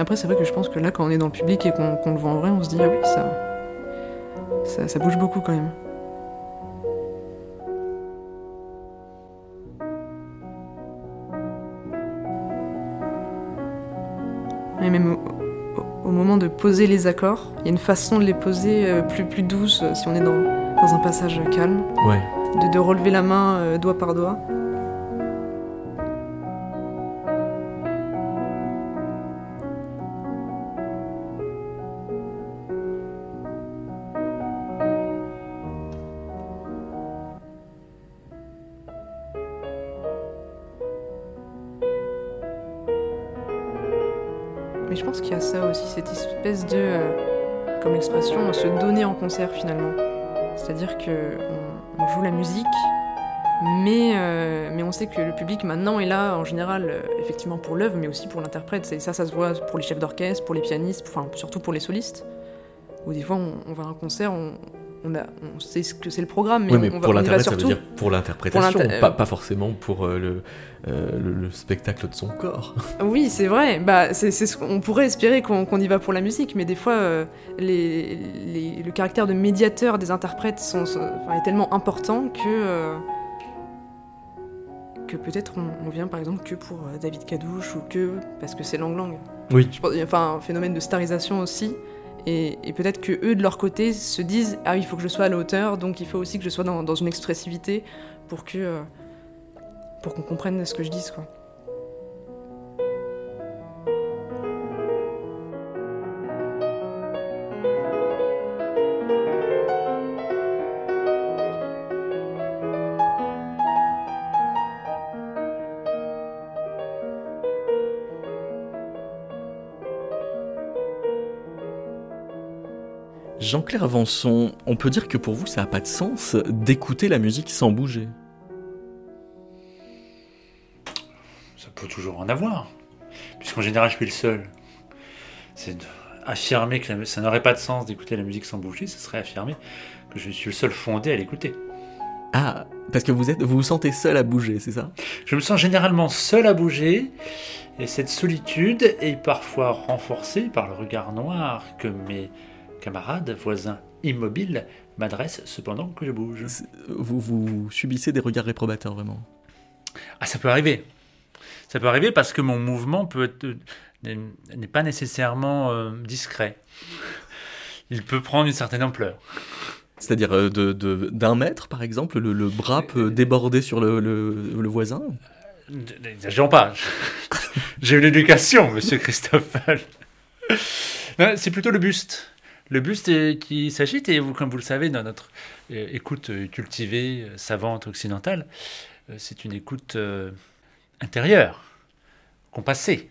Après, c'est vrai que je pense que là, quand on est dans le public et qu'on le voit en vrai, on se dit ah oui, ça, ça, ça bouge beaucoup quand même. Et même au, moment de poser les accords, il y a une façon de les poser euh, plus, plus douce euh, si on est dans, dans un passage calme, Ouais. de, de relever la main euh, doigt par doigt. Effectivement pour l'œuvre, mais aussi pour l'interprète. C'est ça, ça se voit pour les chefs d'orchestre, pour les pianistes, enfin surtout pour les solistes. Ou des fois, on, on va à un concert, on, on, a, on sait ce que c'est le programme, mais, oui, mais on, pour l'interprète, ça veut dire pour l'interprétation, pas, pas forcément pour euh, le, euh, le, le spectacle de son corps. Oui, c'est vrai. Bah, c'est, c'est ce qu'on pourrait espérer qu'on, y va pour la musique, mais des fois, euh, les, les- le caractère de médiateur des interprètes sont, est tellement important que que peut-être on, on vient par exemple que pour euh, David Cadouche ou que parce que c'est Lang Lang. Oui. Je pense qu'il y a enfin, un phénomène de starisation aussi. Et, et peut-être que eux de leur côté se disent ah il faut que je sois à la hauteur donc il faut aussi que je sois dans, dans une expressivité pour que euh, pour qu'on comprenne ce que je dis quoi. Jean-Claire Avançon, on peut dire que pour vous, ça n'a pas de sens d'écouter la musique sans bouger. Ça peut toujours en avoir, puisqu'en général je suis le seul. C'est affirmer que la- ça n'aurait pas de sens d'écouter la musique sans bouger, ce serait affirmer que je suis le seul fondé à l'écouter. Ah, parce que vous êtes, vous vous sentez seul à bouger, c'est ça? Je me sens généralement seul à bouger, et cette solitude est parfois renforcée par le regard noir que mes camarades, voisins immobiles m'adressent cependant que je bouge. Vous, vous subissez des regards réprobateurs, vraiment. Ah, ça peut arriver. Ça peut arriver parce que mon mouvement peut euh, n'est pas nécessairement euh, discret. Il peut prendre une certaine ampleur. C'est-à-dire euh, de, d'un mètre, par exemple, le, le bras peut déborder sur le, le- le voisin? N'exagérons pas. J'ai eu l'éducation, monsieur Christoffel. Non, C'est plutôt le buste. Le buste qui s'agite, et vous, comme vous le savez, dans notre euh, écoute euh, cultivée, euh, savante, occidentale, c'est une écoute intérieure, compassée,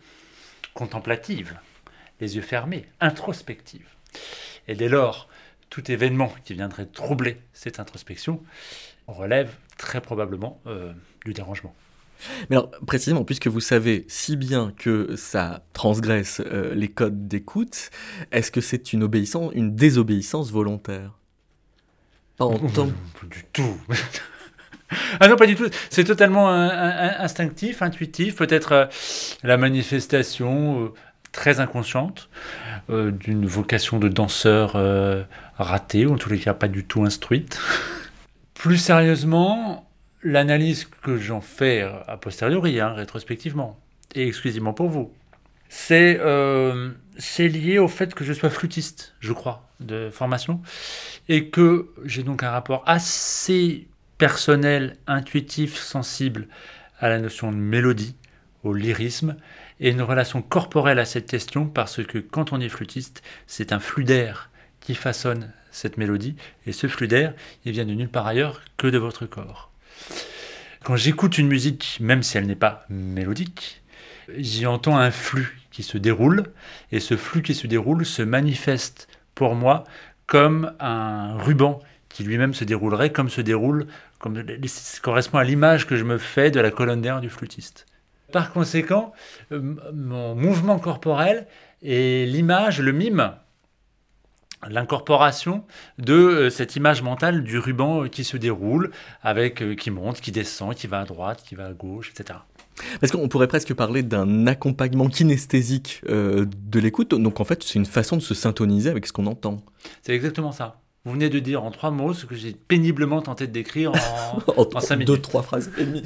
contemplative, les yeux fermés, introspective. Et dès lors, tout événement qui viendrait troubler cette introspection relève très probablement du dérangement. Mais alors, précisément, puisque vous savez si bien que ça transgresse euh, les codes d'écoute, est-ce que c'est une obéissance, une désobéissance volontaire? Pas en tant Pas du tout. ah non, pas du tout. C'est totalement un- un- instinctif, intuitif, peut-être euh, la manifestation euh, très inconsciente d'une vocation de danseur ratée, ou en tous les cas pas du tout instruite. Plus sérieusement, l'analyse que j'en fais a posteriori, hein, rétrospectivement, et exclusivement pour vous, c'est euh, lié au fait que je sois flûtiste, je crois, de formation, et que j'ai donc un rapport assez personnel, intuitif, sensible à la notion de mélodie, au lyrisme, et une relation corporelle à cette question, parce que quand on est flûtiste, c'est un flux d'air qui façonne cette mélodie, et ce flux d'air, il vient de nulle part ailleurs que de votre corps. Quand j'écoute une musique, même si elle n'est pas mélodique, j'y entends un flux qui se déroule, et ce flux qui se déroule se manifeste pour moi comme un ruban qui lui-même se déroulerait comme se déroule, comme correspond à l'image que je me fais de la colonne d'air du flûtiste. Par conséquent, euh, mon mouvement corporel et l'image, le mime, l'incorporation de euh, cette image mentale du ruban qui se déroule, avec euh, qui monte, qui descend, qui va à droite, qui va à gauche, etc. Parce qu'on pourrait presque parler d'un accompagnement kinesthésique euh, de l'écoute. Donc en fait, c'est une façon de se syntoniser avec ce qu'on entend. C'est exactement ça. Vous venez de dire en trois mots ce que j'ai péniblement tenté de décrire en, en, cinq minutes. Deux, trois phrases et demie.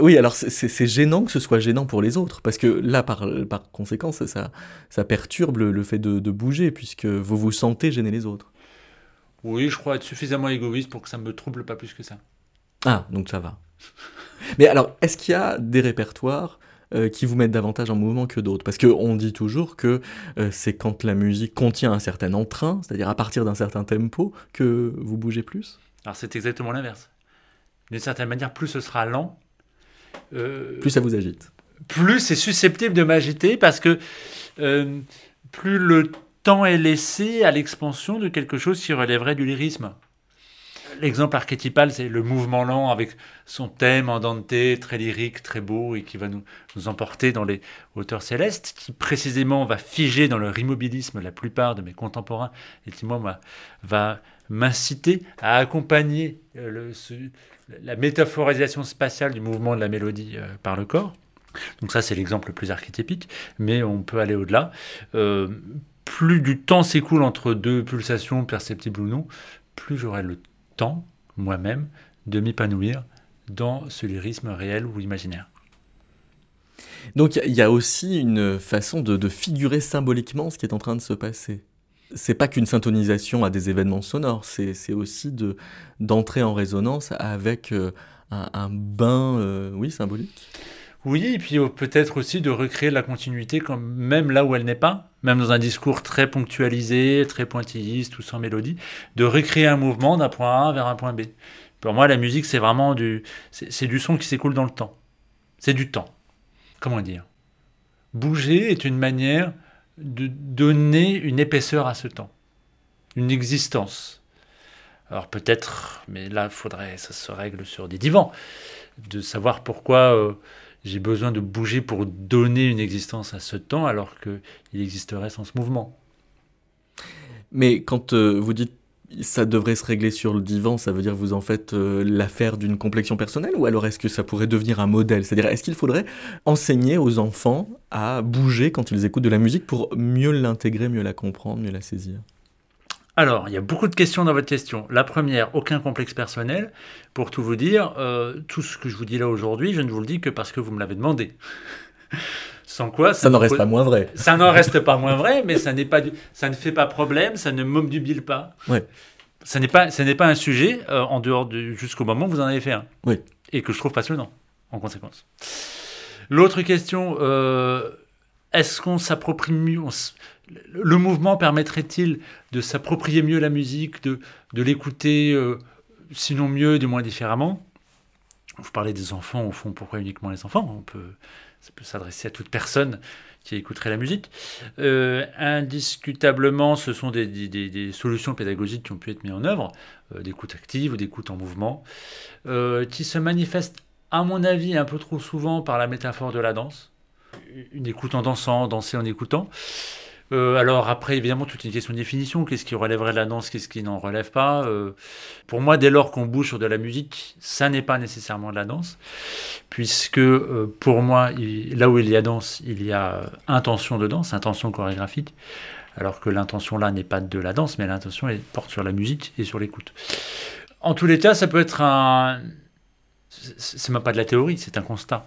Oui, alors c'est gênant que ce soit gênant pour les autres, parce que là, par, par conséquent, ça, ça perturbe le, fait de, de, bouger, puisque vous vous sentez gêner les autres. Oui, je crois être suffisamment égoïste pour que ça ne me trouble pas plus que ça. Ah, donc ça va. Mais alors, est-ce qu'il y a des répertoires euh, qui vous mettent davantage en mouvement que d'autres? Parce qu'on dit toujours que euh, c'est quand la musique contient un certain entrain, c'est-à-dire à partir d'un certain tempo, que vous bougez plus? Alors c'est exactement l'inverse. D'une certaine manière, plus ce sera lent, plus ça vous agite. Plus c'est susceptible de m'agiter parce que plus le temps est laissé à l'expansion de quelque chose qui relèverait du lyrisme. L'exemple archétypal, c'est le mouvement lent avec son thème en Dante, très lyrique, très beau, et qui va nous, nous emporter dans les hauteurs célestes, qui précisément va figer dans leur immobilisme la plupart de mes contemporains, et qui, moi, va m'inciter à accompagner euh, la métaphorisation spatiale du mouvement de la mélodie euh, par le corps. Donc ça, c'est l'exemple le plus archétypique, mais on peut aller au-delà. Euh, plus du temps s'écoule entre deux pulsations, perceptibles ou non, plus j'aurai le temps, moi-même, de m'épanouir dans ce lyrisme réel ou imaginaire. Donc il y a aussi une façon de, figurer symboliquement ce qui est en train de se passer. C'est pas qu'une syntonisation à des événements sonores, c'est aussi d'entrer en résonance avec euh, un, bain, euh, oui, symbolique. Oui, et puis euh, peut-être aussi de recréer la continuité, comme même là où elle n'est pas, même dans un discours très ponctualisé, très pointilliste ou sans mélodie, de recréer un mouvement d'un point A vers un point B. Pour moi, la musique, c'est vraiment du, c'est du son qui s'écoule dans le temps. C'est du temps. Comment dire? Bouger est une manière de donner une épaisseur à ce temps, une existence. Alors peut-être, mais là, faudrait, ça se règle sur des divans, de savoir pourquoi euh, j'ai besoin de bouger pour donner une existence à ce temps alors qu'il existerait sans ce mouvement. Mais quand euh, vous dites ça devrait se régler sur le divan, ça veut dire vous en faites euh, l'affaire d'une complexion personnelle ou alors est-ce que ça pourrait devenir un modèle? C'est-à-dire est-ce qu'il faudrait enseigner aux enfants à bouger quand ils écoutent de la musique pour mieux l'intégrer, mieux la comprendre, mieux la saisir? Alors, il y a beaucoup de questions dans votre question. La première, aucun complexe personnel. Pour tout vous dire, euh, tout ce que je vous dis là aujourd'hui, je ne vous le dis que parce que vous me l'avez demandé. Sans quoi, ça, n'en reste pas moins vrai. Ça n'en reste pas moins vrai, mais ça, n'est pas ça ne fait pas problème, ça ne m'obnubile pas. Ouais. Ça n'est pas, ça n'est pas un sujet euh, en dehors de jusqu'au moment où vous en avez fait un. Oui. Et que je trouve passionnant, en conséquence. L'autre question, euh, est-ce qu'on s'approprie mieux Le mouvement permettrait-il de s'approprier mieux la musique, de, de l'écouter, euh, sinon mieux, du moins différemment? Vous parlez des enfants, au fond, pourquoi uniquement les enfants? On peut, Ça peut s'adresser à toute personne qui écouterait la musique. Euh, indiscutablement, ce sont des, des, solutions pédagogiques qui ont pu être mises en œuvre, euh, d'écoute active ou d'écoute en mouvement, qui se manifestent, à mon avis, un peu trop souvent par la métaphore de la danse une écoute en dansant, danser en écoutant. Euh, alors après, évidemment, toute une question de définition. Qu'est-ce qui relèverait de la danse, qu'est-ce qui n'en relève pas euh, Pour moi, dès lors qu'on bouge sur de la musique, ça n'est pas nécessairement de la danse, puisque euh, pour moi, là où il y a danse, il y a intention de danse, intention chorégraphique, alors que l'intention là n'est pas de la danse, mais l'intention porte sur la musique et sur l'écoute. En tous les cas, ça peut être un, c'est même pas de la théorie, c'est un constat.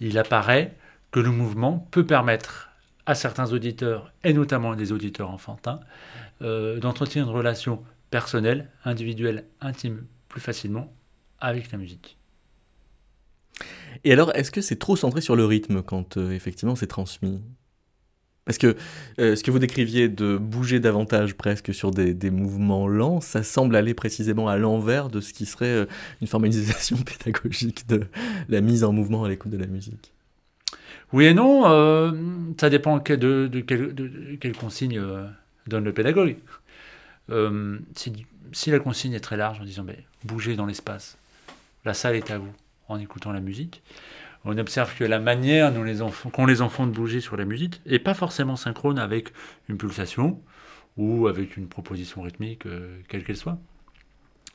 Il apparaît que le mouvement peut permettre à certains auditeurs, et notamment des auditeurs enfantins, euh, d'entretenir une relation personnelle, individuelle, intime, plus facilement avec la musique. Et alors, est-ce que c'est trop centré sur le rythme quand euh, effectivement c'est transmis? Parce que euh, ce que vous décriviez de bouger davantage presque sur des, mouvements lents, ça semble aller précisément à l'envers de ce qui serait une formalisation pédagogique de la mise en mouvement à l'écoute de la musique. Oui et non, ça dépend de, de, de quelle consigne donne le pédagogue. Euh, si, la consigne est très large en disant ben, bougez dans l'espace, la salle est à vous en écoutant la musique, on observe que la manière dont les qu'ont les enfants de bouger sur la musique n'est pas forcément synchrone avec une pulsation ou avec une proposition rythmique, euh, quelle qu'elle soit.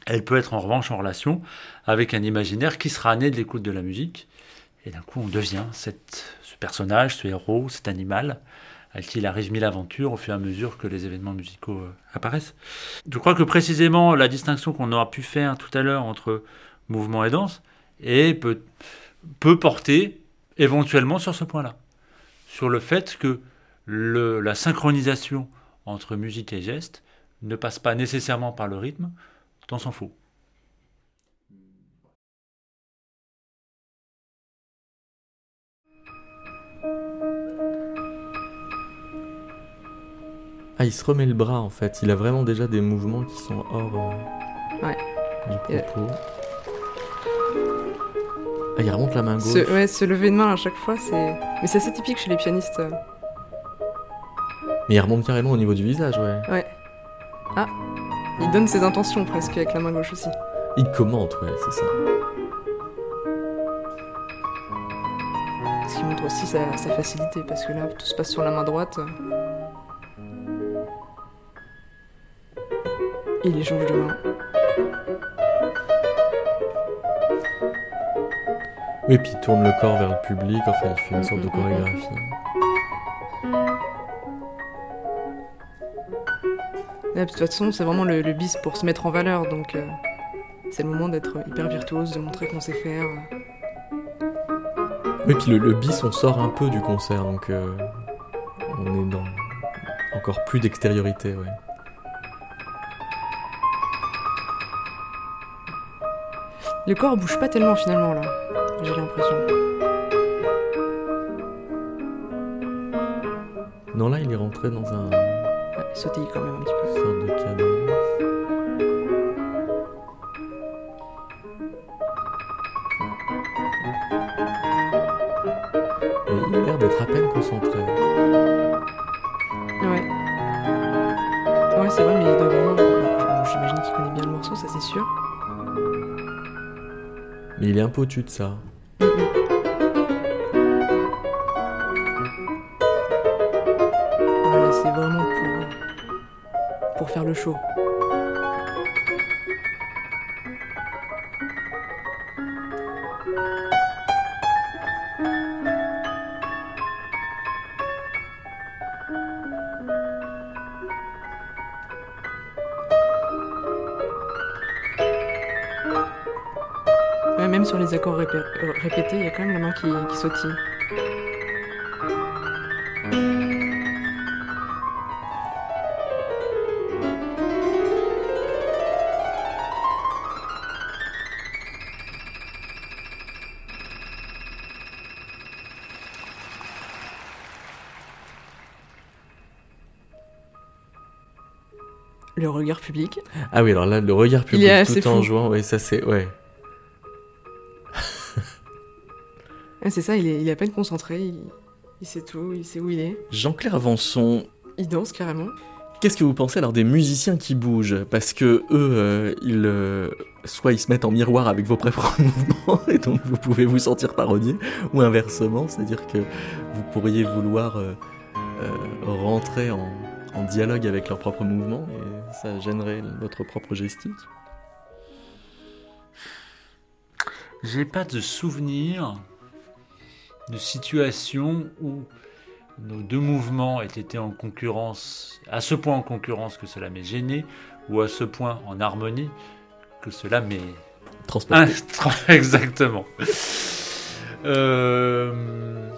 Elle peut être en revanche en relation avec un imaginaire qui sera né de l'écoute de la musique. Et d'un coup, on devient ce personnage, ce héros, cet animal à qui il arrive mille aventures au fur et à mesure que les événements musicaux euh, apparaissent. Je crois que précisément la distinction qu'on aura pu faire tout à l'heure entre mouvement et danse peut, porter éventuellement sur ce point-là, sur le fait que la synchronisation entre musique et geste ne passe pas nécessairement par le rythme, tant s'en faut. Ah, il se remet le bras en fait. Il a vraiment déjà des mouvements qui sont hors euh, du propos. Ah, il remonte la main gauche. Ouais, se lever de main à chaque fois, c'est. Mais c'est assez typique chez les pianistes. Mais il remonte carrément au niveau du visage, ouais. Ouais. Ah, il donne ses intentions presque avec la main gauche aussi. Il commente, ouais, c'est ça. Ce qui montre aussi sa, sa facilité, parce que là, tout se passe sur la main droite. Il échange de main. Oui, puis il tourne le corps vers le public, enfin il fait une sorte de chorégraphie. de toute façon, c'est vraiment le, bis pour se mettre en valeur, donc euh, c'est le moment d'être hyper virtuose, de montrer qu'on sait faire. Oui, puis le, bis, on sort un peu du concert, donc euh, on est dans encore plus d'extériorité, ouais. Le corps bouge pas tellement finalement là, j'ai l'impression. Non, là il est rentré dans un. Ouais, sautille quand même un petit peu. Sorte de cadence. Au-dessus de ça. Voilà, c'est vraiment pour, pour faire le show. Répétés, il y a quand même la main qui, qui sautille. Le regard public. Ah oui, alors là, le regard public tout en jouant, oui, ça c'est, ouais. C'est ça, il est, il à peine concentré, il, sait tout, il sait où il est. Jean-Claire Avançon. Il danse carrément. Qu'est-ce que vous pensez alors des musiciens qui bougent? Parce que eux, euh, ils, euh, soit ils se mettent en miroir avec vos propres mouvements et donc vous pouvez vous sentir parodier, ou inversement, c'est-à-dire que vous pourriez vouloir euh, rentrer en, en, dialogue avec leurs propres mouvements et ça gênerait votre propre gestique? J'ai pas de souvenir de situation où nos deux mouvements aient été en concurrence, à ce point en concurrence que cela m'est gêné, ou à ce point en harmonie que cela m'ait transporter. exactement. Euh,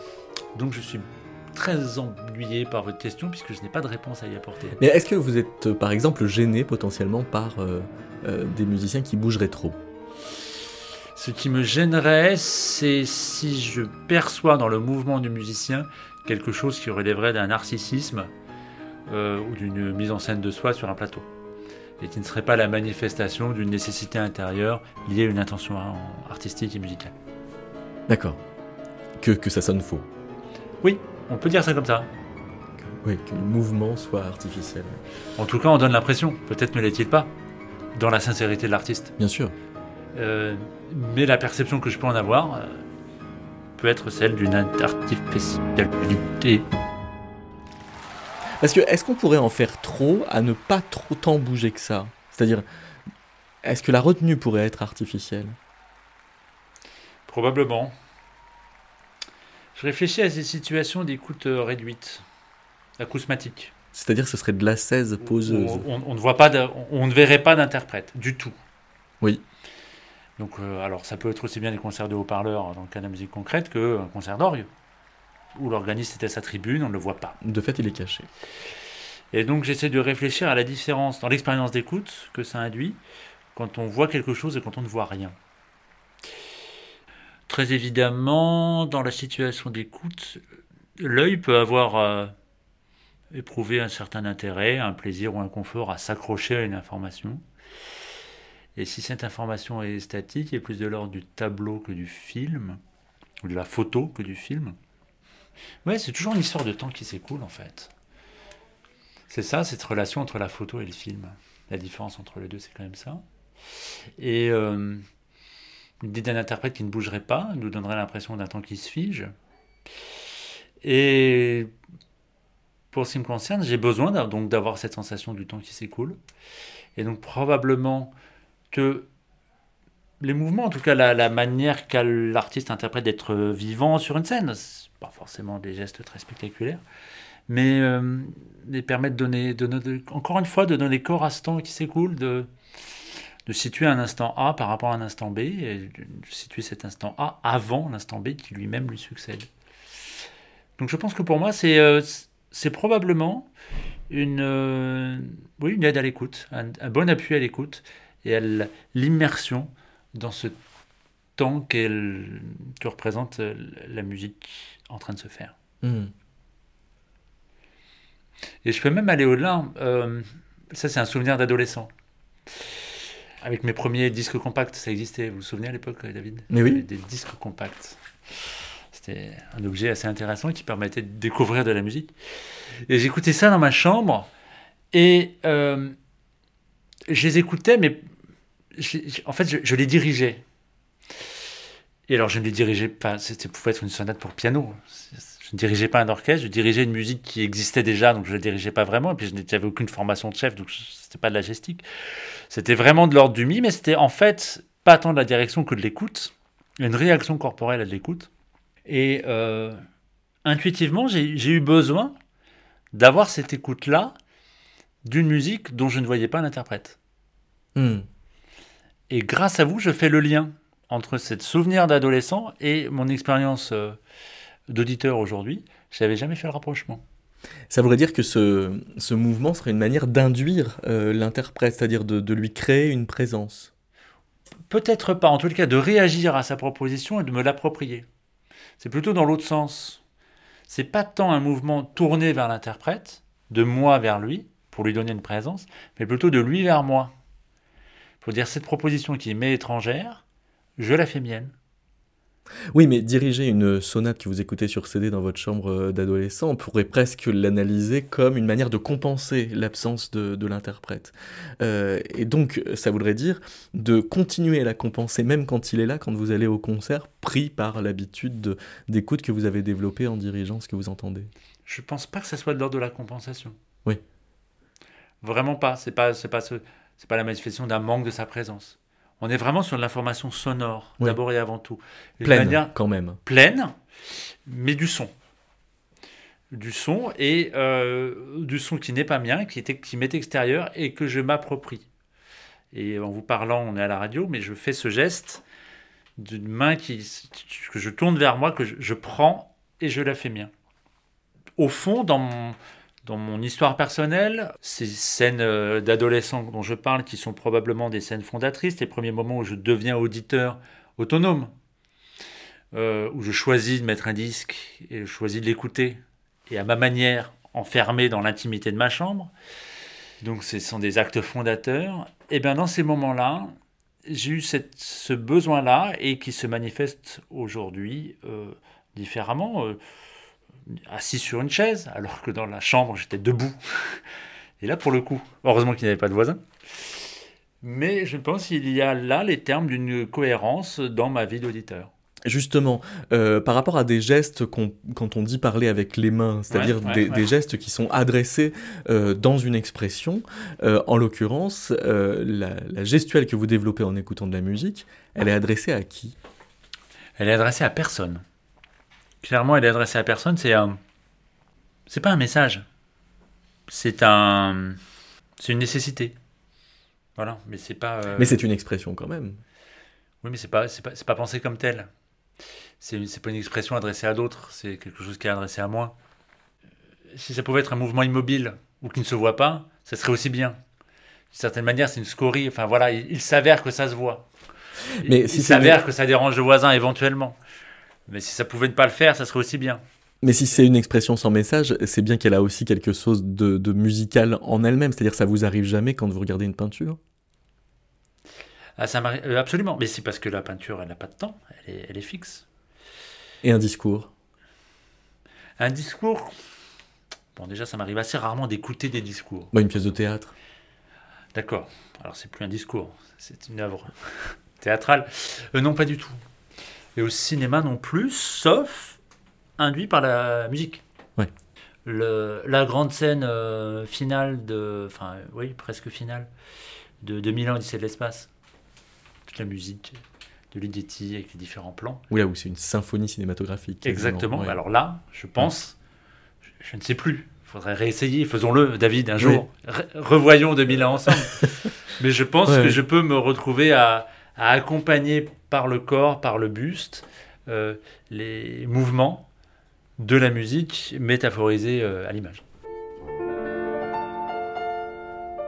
donc je suis très ennuyé par votre question puisque je n'ai pas de réponse à y apporter. Mais est-ce que vous êtes euh, par exemple gêné potentiellement par euh, des musiciens qui bougeraient trop Ce qui me gênerait, c'est si je perçois dans le mouvement du musicien quelque chose qui relèverait d'un narcissisme ou d'une mise en scène de soi sur un plateau et qui ne serait pas la manifestation d'une nécessité intérieure liée à une intention artistique et musicale. D'accord. Que, que ça sonne faux. Oui, on peut dire ça comme ça. Oui, que le mouvement soit artificiel. En tout cas, on donne l'impression, peut-être ne l'est-il pas, dans la sincérité de l'artiste. Bien sûr. Euh, mais la perception que je peux en avoir euh, peut être celle d'une artificialité. Parce que est-ce qu'on pourrait en faire trop à ne pas trop tant bouger que ça? C'est-à-dire, est-ce que la retenue pourrait être artificielle? Probablement. Je réfléchis à ces situations d'écoute euh, réduite, acousmatique. C'est-à-dire ce serait de la 16 poseuse. On, ne voit pas, on ne verrait pas d'interprète du tout. Oui. Donc, euh, alors ça peut être aussi bien des concerts de haut-parleurs dans le cas de la musique concrète qu'un concert d'orgue où l'organiste était à sa tribune, on ne le voit pas. De fait, il est caché. Et donc j'essaie de réfléchir à la différence dans l'expérience d'écoute que ça induit quand on voit quelque chose et quand on ne voit rien. Très évidemment, dans la situation d'écoute, l'œil peut avoir euh, éprouvé un certain intérêt, un plaisir ou un confort à s'accrocher à une information. Et si cette information est statique, et plus de l'ordre du tableau que du film, ou de la photo que du film, Ouais, c'est toujours une histoire de temps qui s'écoule en fait. C'est ça, cette relation entre la photo et le film. La différence entre les deux, c'est quand même ça. Et euh, l'idée d'un interprète qui ne bougerait pas nous donnerait l'impression d'un temps qui se fige. Et pour ce qui me concerne, j'ai besoin donc d'avoir cette sensation du temps qui s'écoule. Et donc probablement que les mouvements, en tout cas la, manière qu'a l'artiste interprète d'être vivant sur une scène, pas forcément des gestes très spectaculaires, mais euh, les permettent de donner, encore une fois, de donner corps à ce temps qui s'écoule, de, de situer un instant A par rapport à un instant B, et de situer cet instant A avant l'instant B qui lui-même lui succède. Donc je pense que pour moi, c'est euh, probablement une, euh, oui, une aide à l'écoute, un, bon appui à l'écoute et l'immersion dans ce temps qu'elle que représente la musique en train de se faire. Hmm. Et je peux même aller au-delà. Euh, ça, c'est un souvenir d'adolescent. Avec mes premiers disques compacts, ça existait. Vous vous souvenez à l'époque, David? Mais oui. Des disques compacts. C'était un objet assez intéressant qui permettait de découvrir de la musique. Et j'écoutais ça dans ma chambre. Et euh, je les écoutais, mais en fait, je, les dirigeais. Et alors, je ne les dirigeais pas, c'était pouvait être une sonate pour piano. Je ne dirigeais pas un orchestre, je dirigeais une musique qui existait déjà, donc je ne dirigeais pas vraiment. Et puis, je n'avais aucune formation de chef, donc c'était pas de la gestique. C'était vraiment de l'ordre du mi, mais c'était en fait pas tant de la direction que de l'écoute, une réaction corporelle à l'écoute. Et euh, intuitivement, j'ai eu besoin d'avoir cette écoute-là d'une musique dont je ne voyais pas l'interprète. Hmm. Et grâce à vous, je fais le lien entre cette souvenir d'adolescent et mon expérience euh, d'auditeur aujourd'hui. Je n'avais jamais fait le rapprochement. Ça voudrait dire que ce, ce mouvement serait une manière d'induire euh, l'interprète, c'est-à-dire de, de, lui créer une présence Peut-être pas, en tout cas de réagir à sa proposition et de me l'approprier. C'est plutôt dans l'autre sens. C'est pas tant un mouvement tourné vers l'interprète, de moi vers lui, pour lui donner une présence, mais plutôt de lui vers moi. Pour dire cette proposition qui m'est étrangère, je la fais mienne. Oui, mais diriger une sonate que vous écoutez sur CD dans votre chambre euh, d'adolescent, on pourrait presque l'analyser comme une manière de compenser l'absence de, l'interprète. Euh, et donc, ça voudrait dire de continuer à la compenser, même quand il est là, quand vous allez au concert, pris par l'habitude d'écoute que vous avez développée en dirigeant ce que vous entendez. Je pense pas que ça soit de l'ordre de la compensation. Oui. Vraiment pas. C'est pas, c'est pas, c'est pas la manifestation d'un manque de sa présence. On est vraiment sur l'information sonore, d'abord et avant tout. pleine, quand même. Pleine, mais du son. Du son, et euh, du son qui n'est pas mien, qui, était, qui m'est extérieur, et que je m'approprie. Et en vous parlant, on est à la radio, mais je fais ce geste d'une main qui, que je tourne vers moi, que je, je prends et je la fais mien. Au fond, dans mon, dans mon histoire personnelle, ces scènes euh, d'adolescent dont je parle, qui sont probablement des scènes fondatrices, les premiers moments où je deviens auditeur autonome, euh, où je choisis de mettre un disque et je choisis de l'écouter, et à ma manière, enfermé dans l'intimité de ma chambre. Donc ce sont des actes fondateurs. Et bien dans ces moments-là, j'ai eu ce besoin-là et qui se manifeste aujourd'hui euh, différemment assis sur une chaise, alors que dans la chambre, j'étais debout. Et là, pour le coup, heureusement qu'il n'y avait pas de voisin. Mais je pense qu'il y a là les termes d'une cohérence dans ma vie d'auditeur. Justement, euh, par rapport à des gestes quand on dit parler avec les mains, c'est-à-dire des, gestes qui sont adressés euh, dans une expression, euh, en l'occurrence, la, la, gestuelle que vous développez en écoutant de la musique, elle est adressée à qui? Elle est adressée à personne clairement, elle est adressée à personne. C'est un, c'est pas un message. C'est un, c'est une nécessité. Voilà, mais c'est pas. Euh, mais c'est une expression quand même. Oui, mais c'est pas, c'est pas, pensé comme tel. C'est, c'est pas une expression adressée à d'autres. C'est quelque chose qui est adressé à moi. Si ça pouvait être un mouvement immobile ou qui ne se voit pas, ça serait aussi bien. D'une certaine manière, c'est une scorie. Enfin voilà, il, s'avère que ça se voit. Mais il, si il s'avère que ça dérange le voisin éventuellement. Mais si ça pouvait ne pas le faire, ça serait aussi bien. Mais si c'est une expression sans message, c'est bien qu'elle a aussi quelque chose de, musical en elle-même. C'est-à-dire que ça vous arrive jamais quand vous regardez une peinture? Ah, ça euh, Absolument. Mais c'est parce que la peinture, elle n'a pas de temps. Elle est, elle est, fixe. Et un discours? Un discours? Bon, déjà, ça m'arrive assez rarement d'écouter des discours. Bah, une pièce de théâtre. D'accord. Alors, c'est plus un discours. C'est une œuvre théâtrale. Euh, non, pas du tout et au cinéma non plus, sauf induit par la musique. Le, la grande scène euh, finale de, enfin oui, presque finale de 2000 ans Odyssée de l'espace. Toute la musique de Ligeti avec les différents plans. Oui, là où c'est une symphonie cinématographique. Exactement. Alors là, je pense, je, ne sais plus. Il faudrait réessayer. Faisons-le, David, un jour. revoyons 2000 ans ensemble. Mais je pense que je peux me retrouver à, à accompagner par le corps, par le buste, euh, les mouvements de la musique métaphorisés euh, à l'image.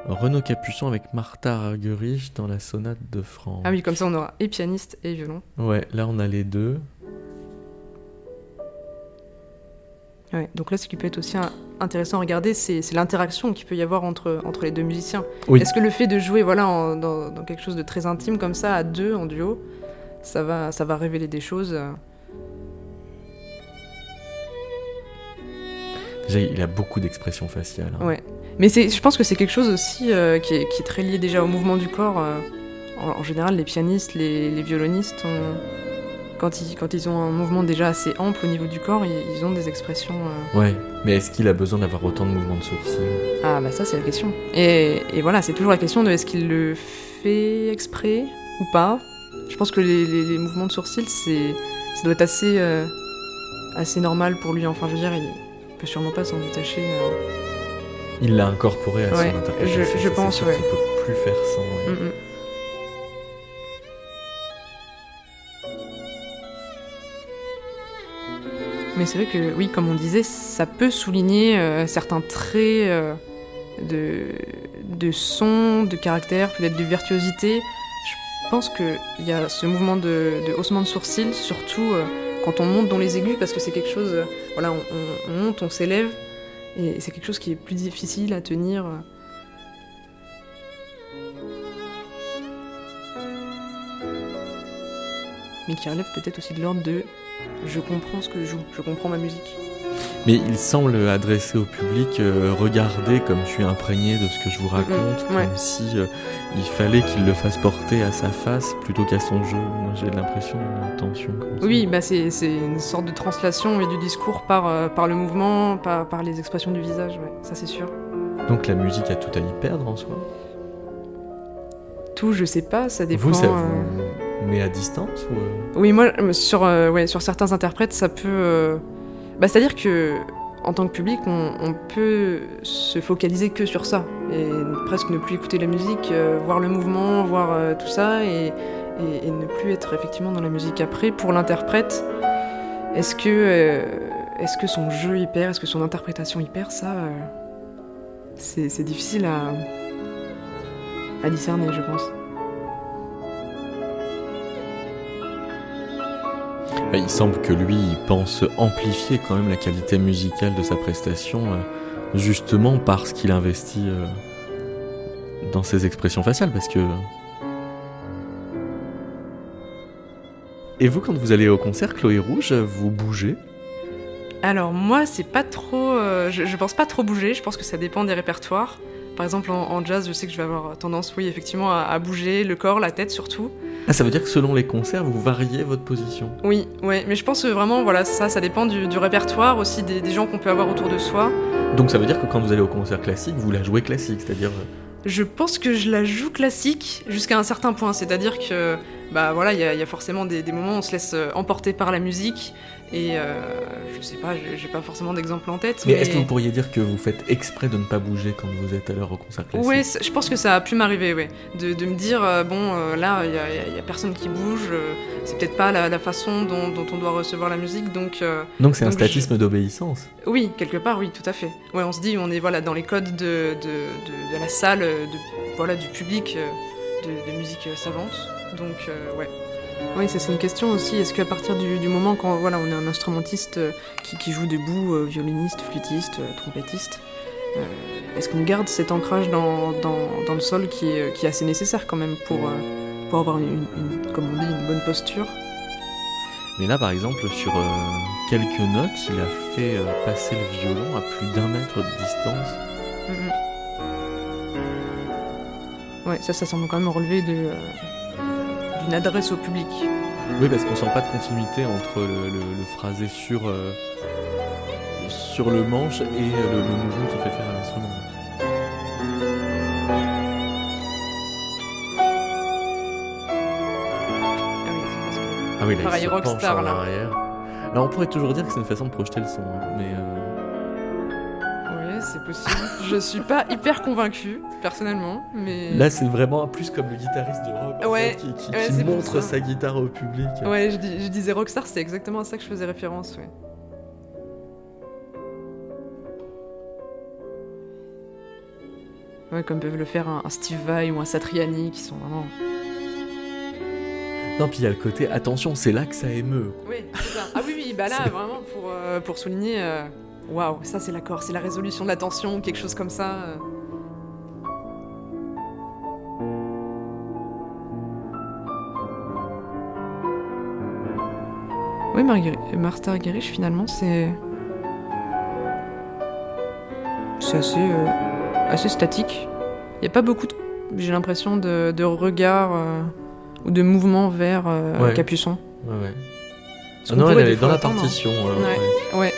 Renaud Capuçon avec Martha Argerich dans la sonate de France. Ah oui, comme ça on aura et pianiste et violon. Ouais, là on a les deux. Ouais, donc là, ce qui peut être aussi intéressant à regarder, c'est l'interaction qu'il peut y avoir entre, entre les deux musiciens. Est-ce que le fait de jouer voilà, dans, dans, quelque chose de très intime comme ça, à deux, en duo, ça va, ça va révéler des choses euh. Déjà, il a beaucoup d'expressions faciales. Hein. Ouais. Mais je pense que c'est quelque chose aussi euh, qui, est, qui, est, très lié déjà au mouvement du corps. Euh. En, en, général, les pianistes, les, les violonistes ont quand ils, quand ils ont un mouvement déjà assez ample au niveau du corps, ils, ont des expressions. Euh, ouais, mais est-ce qu'il a besoin d'avoir autant de mouvements de sourcils? Ah, bah ça, c'est la question. Et, et voilà, c'est toujours la question de est-ce qu'il le fait exprès ou pas? Je pense que les, les, mouvements de sourcils, c'est, ça doit être assez, euh, assez normal pour lui. Enfin, je veux dire, il peut sûrement pas s'en détacher. Euh. Il l'a incorporé à son interprétation. Je, je pense, ouais. Il peut plus faire sans. Ouais. Mm, mm. Mais c'est vrai que, oui, comme on disait, ça peut souligner euh, certains traits de, de son, de caractère, peut-être de virtuosité. Je pense qu'il y a ce mouvement de, haussement de sourcils, surtout euh, quand on monte dans les aigus, parce que c'est quelque chose, voilà, on, monte, on s'élève, et c'est quelque chose qui est plus difficile à tenir. Mais qui relève peut-être aussi de l'ordre de je comprends ce que je joue, je comprends ma musique. Mais il semble adresser au public, euh, regardez comme je suis imprégné de ce que je vous raconte, comme si euh, il fallait qu'il le fasse porter à sa face plutôt qu'à son jeu. Moi j'ai l'impression d'une intention comme ça. Oui, bah c'est, une sorte de translation et du discours par, euh, par le mouvement, par, par les expressions du visage, ça c'est sûr. Donc la musique a tout à y perdre en soi? Tout, je sais pas, ça dépend. Vous, ça mais à distance Oui, moi, sur, ouais, sur certains interprètes, ça peut. Bah, C'est-à-dire que en tant que public, on, peut se focaliser que sur ça et presque ne plus écouter la musique, euh, voir le mouvement, voir euh, tout ça et, ne plus être effectivement dans la musique après. Pour l'interprète, est-ce que, euh, son jeu hyper, est-ce que son interprétation hyper, ça, c'est difficile à discerner, je pense. Il semble que lui, pense amplifier quand même la qualité musicale de sa prestation, euh, justement parce qu'il investit euh, dans ses expressions faciales, parce que... Et vous, quand vous allez au concert, Chloé Rouge, vous bougez? Alors moi, c'est pas trop... Euh, je, je pense pas trop bouger, je pense que ça dépend des répertoires. Par exemple, en, jazz, je sais que je vais avoir tendance, oui, effectivement, à, bouger le corps, la tête surtout. Ah, ça veut dire que selon les concerts, vous variez votre position Oui, ouais, mais je pense vraiment, voilà, ça, ça dépend du, répertoire, aussi des, gens qu'on peut avoir autour de soi. Donc ça veut dire que quand vous allez au concert classique, vous la jouez classique, c'est-à-dire euh, je pense que je la joue classique jusqu'à un certain point, c'est-à-dire que bah voilà, il y, a forcément des, moments où on se laisse euh, emporter par la musique et euh, je sais pas, j'ai pas forcément d'exemple en tête. Mais, est-ce que vous pourriez dire que vous faites exprès de ne pas bouger quand vous êtes à l'heure au concert classique Oui, je pense que ça a pu m'arriver, oui. De, me dire, euh, bon, euh, là, il y, a personne qui bouge, c'est peut-être pas la, façon dont, on doit recevoir la musique, donc. donc c'est un statisme d'obéissance Oui, quelque part, oui, tout à fait. Ouais, on se dit, on est voilà, dans les codes de, de, la salle, de, voilà, du public de, musique savante, donc ouais. Oui, c'est une question aussi. Est-ce qu'à partir du, moment quand voilà, on est un instrumentiste euh, qui, joue debout, euh, violoniste, flûtiste, euh, trompettiste, est-ce qu'on garde cet ancrage dans, le sol qui est, qui est, assez nécessaire quand même pour, pour avoir, une, comme on dit, une bonne posture? Mais là, par exemple, sur quelques notes, il a fait passer le violon à plus d'un mètre de distance. Ouais, ça, ça semble quand même relever de une adresse au public. Oui, parce qu'on sent pas de continuité entre le, phrasé sur, euh, sur le manche et le, mouvement qu'il fait faire à l'instrument. Ah oui, Pareil, Rockstar là. Alors on pourrait toujours dire que c'est une façon de projeter le son, hein, mais. Euh, c'est possible. je suis pas hyper convaincue, personnellement, mais... Là, c'est vraiment plus comme le guitariste de rock, qui, montre sa guitare au public. Ouais, je, disais Rockstar, c'est exactement à ça que je faisais référence, ouais. Ouais, comme peuvent le faire un, Steve Vai ou un Satriani, qui sont vraiment... Non, puis il y a le côté, attention, c'est là que ça émeut. Oui, c'est ça. Ah oui, oui, bah là, vraiment, pour, euh, pour souligner... Euh, Waouh, ça c'est l'accord, c'est la résolution de la tension, quelque chose comme ça. Oui, Martha Garrich, finalement, c'est. C'est assez, euh, assez statique. Il n'y a pas beaucoup, j'ai l'impression, de, de regard euh, ou de mouvement vers euh, Capuçon. Ouais, ouais. Ah non, elle est dans la partition. ouais. ouais.